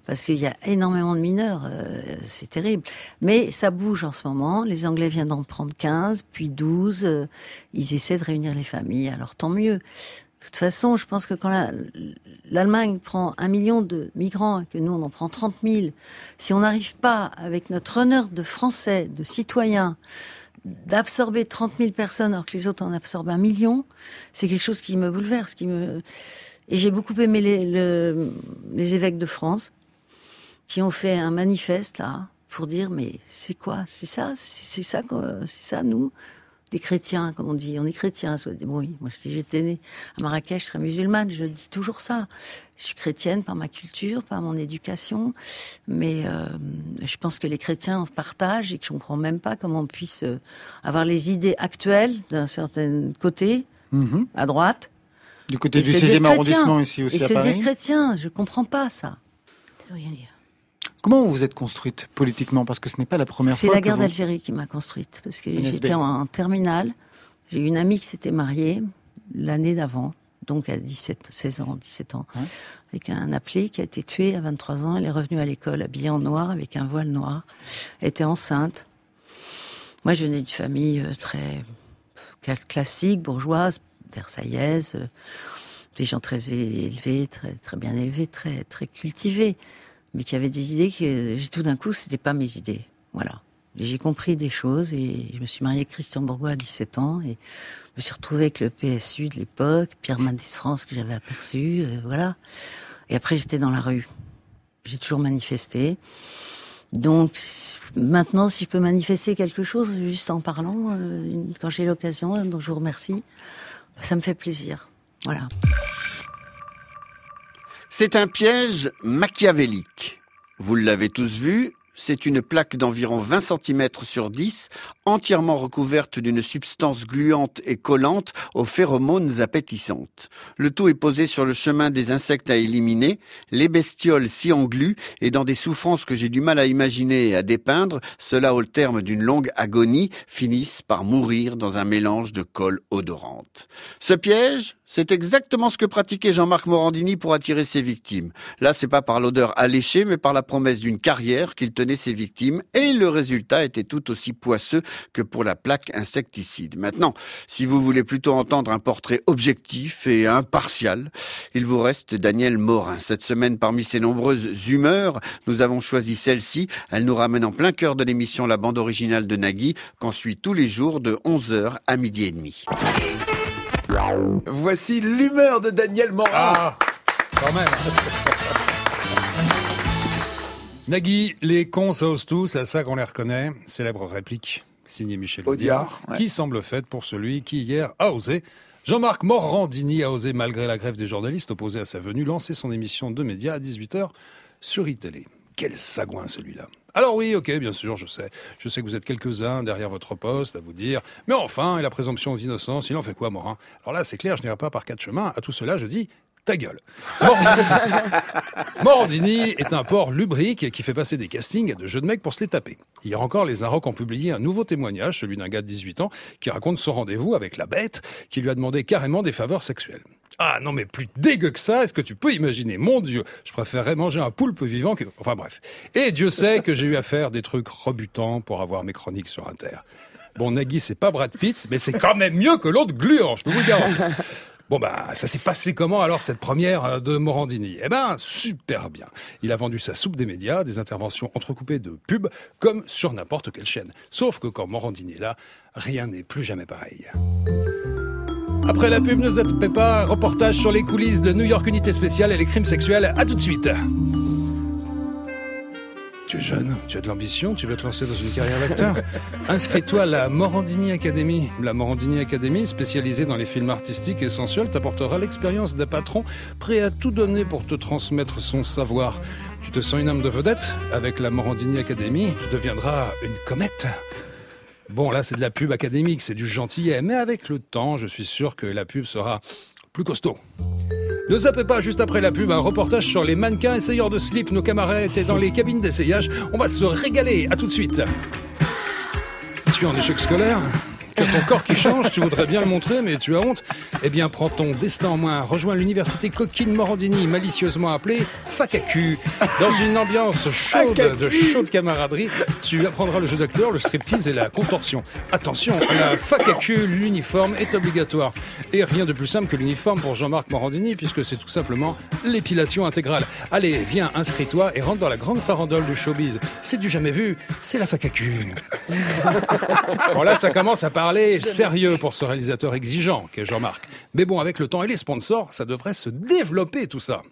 parce qu'il y a énormément de mineurs, euh, c'est terrible. Mais ça bouge en ce moment. Les Anglais viennent d'en prendre 15, puis 12. euh, ils essaient de réunir les familles. Alors tant mieux. De toute façon, je pense que quand la- l'Allemagne prend un million de migrants que nous on en prend 30 000, si on n'arrive pas avec notre honneur de Français, de citoyens, d'absorber 30 000 personnes alors que les autres en absorbent un million, c'est quelque chose qui me bouleverse, qui me Et j'ai beaucoup aimé les, le- les évêques de France qui ont fait un manifeste là pour dire mais c'est quoi? C'est ça? C'est ça C'est ça nous? Les chrétiens, comme on dit, on est chrétiens. soit dit, bon, oui, moi si j'étais née à Marrakech, je serais musulmane. Je dis toujours ça. Je suis chrétienne par ma culture, par mon éducation, mais euh, je pense que les chrétiens partagent et que je comprends même pas comment on puisse euh, avoir les idées actuelles d'un certain côté, Mhm. à droite, Du côté et du se 16e dire chrétien. arrondissement ici aussi et à se Paris. dire chrétien, je comprends pas ça. Ça veut rien dire. Comment vous êtes construite politiquement? Parce que ce n'est pas la première C'est fois la que guerre vous... d'Algérie qui m'a construite parce que j'étais en, en terminale. J'ai une amie qui s'était mariée l'année d'avant, donc à 17, 16 ans, 17 ans, avec un appelé qui a été tué à 23 ans. Elle est revenue à l'école habillée en noir avec un voile noir. Elle était enceinte. Moi, je venais d'une famille euh, très classique, bourgeoise, versaillaise, euh, des gens très élevés, très, très bien élevés, très, très cultivés, mais qui avaient des idées que tout d'un coup, c'était pas mes idées. Voilà. J'ai compris des choses et je me suis mariée avec Christian Bourgois à 17 ans et je me suis retrouvée avec le PSU de l'époque, Pierre Mendès France que j'avais aperçu, euh, voilà. Et après, j'étais dans la rue. J'ai toujours manifesté. Donc maintenant, si je peux manifester quelque chose, juste en parlant, euh, quand j'ai l'occasion, euh, dont je vous remercie, ça me fait plaisir. Voilà. C'est un piège machiavélique. Vous l'avez tous vu, c'est une plaque d'environ 20 cm sur 10, entièrement recouverte d'une substance gluante et collante aux phéromones appétissantes. Le tout est posé sur le chemin des insectes à éliminer. Les bestioles s'y engluent et dans des souffrances que j'ai du mal à imaginer et à dépeindre, cela au terme d'une longue agonie, finissent par mourir dans un mélange de colle odorante. Ce piège, c'est exactement ce que pratiquait Jean-Marc Morandini pour attirer ses victimes. Là, c'est pas par l'odeur alléchée, mais par la promesse d'une carrière qu'il tenait ses victimes, et le résultat était tout aussi poisseux que pour la plaque insecticide. Maintenant, si vous voulez plutôt entendre un portrait objectif et impartial, il vous reste Daniel Morin. Cette semaine, parmi ses nombreuses humeurs, nous avons choisi celle-ci. Elle nous ramène en plein cœur de l'émission La bande originale de Nagui, qu'on suit tous les jours de 11h à midi et demi. Voici l'humeur de Daniel Morin. Ah, quand même. Nagui, les cons, ça ose tout, c'est à ça qu'on les reconnaît. Célèbre réplique, signée Michel Audiard, Audiard, ouais. qui semble faite pour celui qui, hier, a osé. Jean-Marc Morandini a osé, malgré la grève des journalistes opposés à sa venue, lancer son émission de médias à 18h sur iTélé. Quel sagouin celui-là. Alors oui, ok, bien sûr, je sais. Je sais que vous êtes quelques-uns derrière votre poste à vous dire « Mais enfin, et la présomption d'innocence, il en fait quoi, Morin ?» Alors là, c'est clair, je n'irai pas par quatre chemins. À tout cela, je dis « Ta gueule !» Morandini est un porc lubrique qui fait passer des castings à de jeux de mecs pour se les taper. Hier encore, les Inrocks ont publié un nouveau témoignage, celui d'un gars de 18 ans, qui raconte son rendez-vous avec la bête, qui lui a demandé carrément des faveurs sexuelles. Ah non mais plus dégueu que ça, est-ce que tu peux imaginer? Mon Dieu, je préférerais manger un poulpe vivant que... Enfin bref. Et Dieu sait que j'ai eu à faire des trucs rebutants pour avoir mes chroniques sur Inter. Bon, Nagui, c'est pas Brad Pitt, mais c'est quand même mieux que l'autre gluant, je peux vous garantir. Bon bah ça s'est passé comment alors cette première euh, de Morandini? Eh ben super bien. Il a vendu sa soupe des médias, des interventions entrecoupées de pubs comme sur n'importe quelle chaîne. Sauf que quand Morandini est là, rien n'est plus jamais pareil. Après la pub, ne zappez pas, reportage sur les coulisses de New York Unité Spéciale et les crimes sexuels. À tout de suite. Tu es jeune, tu as de l'ambition, tu veux te lancer dans une carrière d'acteur Inscris-toi à la Morandini Academy. La Morandini Academy, spécialisée dans les films artistiques et sensuels, t'apportera l'expérience d'un patron prêt à tout donner pour te transmettre son savoir. Tu te sens une âme de vedette? Avec la Morandini Academy, tu deviendras une comète. Bon, là, c'est de la pub académique, c'est du gentillet, mais avec le temps, je suis sûr que la pub sera plus costaud. Ne zappez pas juste après la pub un reportage sur les mannequins essayeurs de slip. Nos camarades étaient dans les cabines d'essayage. On va se régaler. À tout de suite. Tu es en échec scolaire? Tu as ton corps qui change, tu voudrais bien le montrer, mais tu as honte. Eh bien, prends ton destin en main. Rejoins l'université Coquine Morandini, malicieusement appelée FACACU. Dans une ambiance chaude, de chaude camaraderie, tu apprendras le jeu d'acteur, le striptease et la contorsion. Attention, la FACACU, l'uniforme est obligatoire. Et rien de plus simple que l'uniforme pour Jean-Marc Morandini, puisque c'est tout simplement l'épilation intégrale. Allez, viens, inscris-toi et rentre dans la grande farandole du showbiz. C'est du jamais vu, c'est la FACACU. Bon là, ça commence à partir parler sérieux pour ce réalisateur exigeant qu'est Jean-Marc. Mais bon, avec le temps et les sponsors, ça devrait se développer tout ça.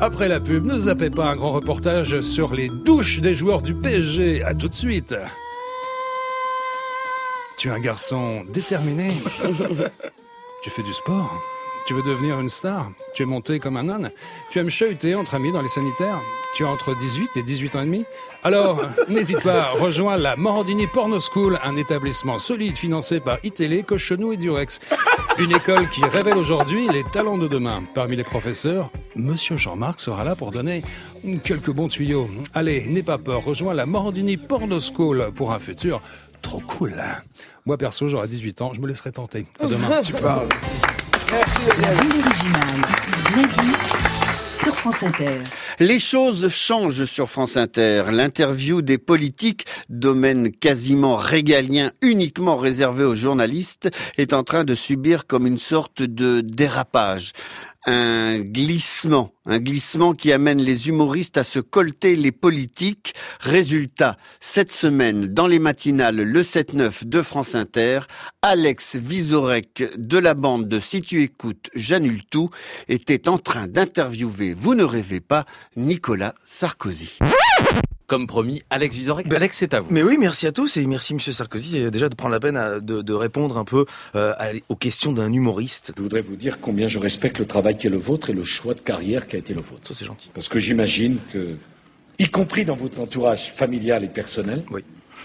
Après la pub, ne zappez pas un grand reportage sur les douches des joueurs du PSG. À tout de suite. Tu es un garçon déterminé. tu fais du sport. Tu veux devenir une star Tu es monté comme un âne Tu aimes chahuter entre amis dans les sanitaires Tu as entre 18 et 18 ans et demi Alors, n'hésite pas, rejoins la Morandini Porno School, un établissement solide financé par iTélé, Cochenou et Durex. Une école qui révèle aujourd'hui les talents de demain. Parmi les professeurs, Monsieur Jean-Marc sera là pour donner quelques bons tuyaux. Allez, n'aie pas peur, rejoins la Morandini Porno School pour un futur trop cool. Moi perso, j'aurai 18 ans, je me laisserai tenter. À demain. Tu parles. La bulle originale. Mehdi sur France Inter. Les choses changent sur France Inter. L'interview des politiques, domaine quasiment régalien, uniquement réservé aux journalistes, est en train de subir comme une sorte de dérapage un glissement, un glissement qui amène les humoristes à se colter les politiques. Résultat, cette semaine, dans les matinales, le 7-9 de France Inter, Alex Vizorek de la bande de Si tu écoutes, j'annule tout, était en train d'interviewer, vous ne rêvez pas, Nicolas Sarkozy. Comme promis, Alex Vizorek. Alex, c'est à vous. Mais oui, merci à tous et merci Monsieur Sarkozy euh, déjà de prendre la peine à- de, de répondre un peu euh, à- aux questions d'un humoriste. Je voudrais vous dire combien je respecte le travail qui est le vôtre et le choix de carrière qui a été le vôtre. Ça, c'est gentil. Parce que j'imagine que, y compris dans votre entourage familial et personnel,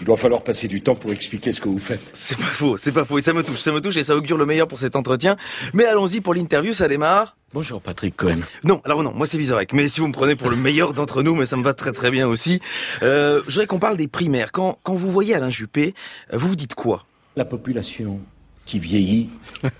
il doit falloir passer du temps pour expliquer ce que vous faites. C'est pas faux, c'est pas faux et ça me touche, ça me touche et ça augure le meilleur pour cet entretien. Mais allons-y pour l'interview, ça démarre. Bonjour Patrick Cohen. Non, alors non, moi c'est Vizorek. Mais si vous me prenez pour le meilleur d'entre nous, mais ça me va très très bien aussi. Euh, je voudrais qu'on parle des primaires. Quand, quand vous voyez Alain Juppé, euh, vous vous dites quoi? La population qui vieillit,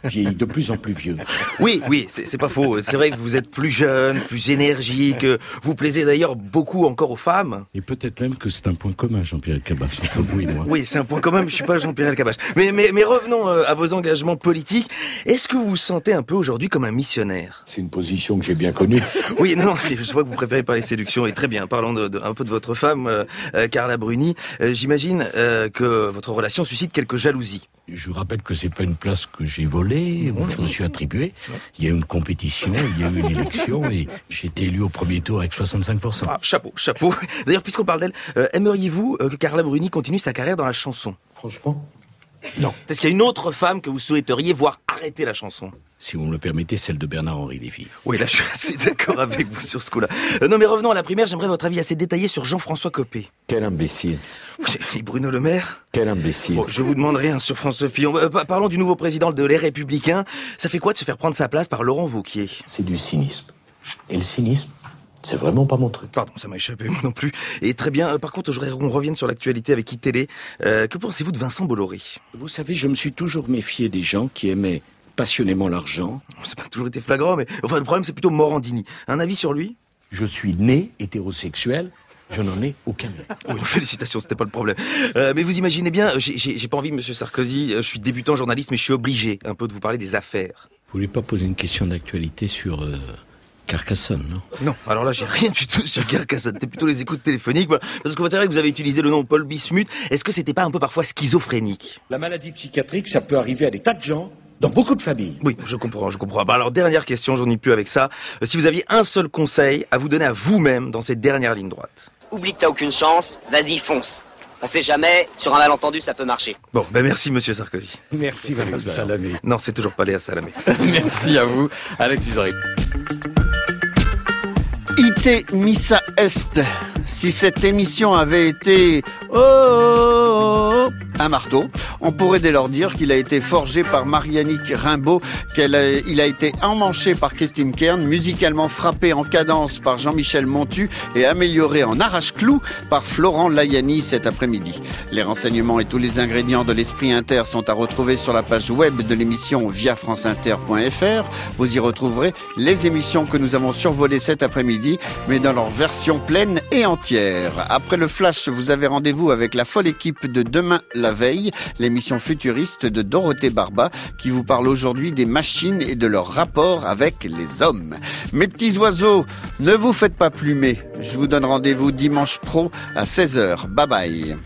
vieillit de plus en plus vieux. Oui, oui, c'est pas faux. C'est vrai que vous êtes plus jeune, plus énergique. Vous plaisez d'ailleurs beaucoup encore aux femmes. Et peut-être même que c'est un point commun, Jean-Pierre Cabache, entre vous et moi. Oui, c'est un point quand même. Je suis pas Jean-Pierre Elkabbach. Mais, mais, mais revenons euh, à vos engagements politiques. Est-ce que vous vous sentez un peu aujourd'hui comme un missionnaire? C'est une position que j'ai bien connue. Oui, non, je vois que vous préférez parler séduction. Et très bien. Parlons de, de- un peu de votre femme, euh, euh, Carla Bruni. Euh, J'imagine euh, que votre relation suscite quelques jalousies. Je rappelle que c'est pas une place que j'ai volée, où je me suis attribué. Il y a eu une compétition, il y a eu une élection et j'ai été élu au premier tour avec 65%. Ah, chapeau, chapeau. D'ailleurs, puisqu'on parle d'elle, euh, aimeriez-vous euh, que Carla Bruni continue sa carrière dans la chanson? Franchement Non. Est-ce qu'il y a une autre femme que vous souhaiteriez voir arrêter la chanson? Si vous me le permettez, celle de Bernard-Henri Lévy. Oui, là, je suis assez d'accord avec vous sur ce coup-là. Euh, non, mais revenons à la primaire. J'aimerais votre avis assez détaillé sur Jean-François Copé. Quel imbécile. Et Bruno Le Maire Quel imbécile. Bon, je vous demande rien sur France Fillon. Euh, pa- parlons du nouveau président de Les Républicains. Ça fait quoi de se faire prendre sa place par Laurent Wauquiez C'est du cynisme. Et le cynisme, c'est vraiment pas mon truc. Pardon, ça m'a échappé, moi non plus. Et très bien, euh, par contre, je voudrais qu'on revienne sur l'actualité avec iTélé. Euh, que pensez-vous de Vincent Bolloré? Vous savez, je me suis toujours méfié des gens qui aimaient passionnément l'argent. Ça n'a pas toujours été flagrant, mais enfin, le problème, c'est plutôt Morandini. Un avis sur lui? Je suis né hétérosexuel, je n'en ai aucun. Oui, félicitations, c'était pas le problème. Euh, mais vous imaginez bien, j'ai- pas envie, Monsieur Sarkozy, euh, je suis débutant journaliste, mais je suis obligé un peu de vous parler des affaires. Vous voulez pas poser une question d'actualité sur euh, Carcassonne, non? Non, alors là, j'ai rien du tout sur Carcassonne. C'était plutôt les écoutes téléphoniques. voilà. Parce que c'est vrai que vous avez utilisé le nom Paul Bismuth. Est-ce que c'était pas un peu parfois schizophrénique? La maladie psychiatrique, ça peut arriver à des tas de gens, dans beaucoup de familles. Oui, je comprends, je comprends. Bah alors, dernière question, j'en ai plus avec ça. Euh, si vous aviez un seul conseil à vous donner à vous-même dans cette dernière ligne droite. Oublie que t'as aucune chance, vas-y, fonce. On sait jamais, sur un malentendu, ça peut marcher. Bon, ben merci, Monsieur Sarkozy. Merci, Madame Salamé. Non, c'est toujours pas Léa Salamé. Merci à vous, Alex Vizorek. IT Missa Est. Si cette émission avait été oh, oh, oh, un marteau, on pourrait dès lors dire qu'il a été forgé par Marianique Rimbaud, qu'il a, été emmanché par Christine Kern, musicalement frappé en cadence par Jean-Michel Montu et amélioré en arrache-clou par Florent Layani cet après-midi. Les renseignements et tous les ingrédients de l'esprit inter sont à retrouver sur la page web de l'émission via franceinter.fr. Vous y retrouverez les émissions que nous avons survolées cet après-midi, mais dans leur version pleine et Après le flash, vous avez rendez-vous avec la folle équipe de Demain la veille, l'émission futuriste de Dorothée Barba, qui vous parle aujourd'hui des machines et de leur rapport avec les hommes. Mes petits oiseaux, ne vous faites pas plumer. Je vous donne rendez-vous dimanche pro à 16h. Bye bye.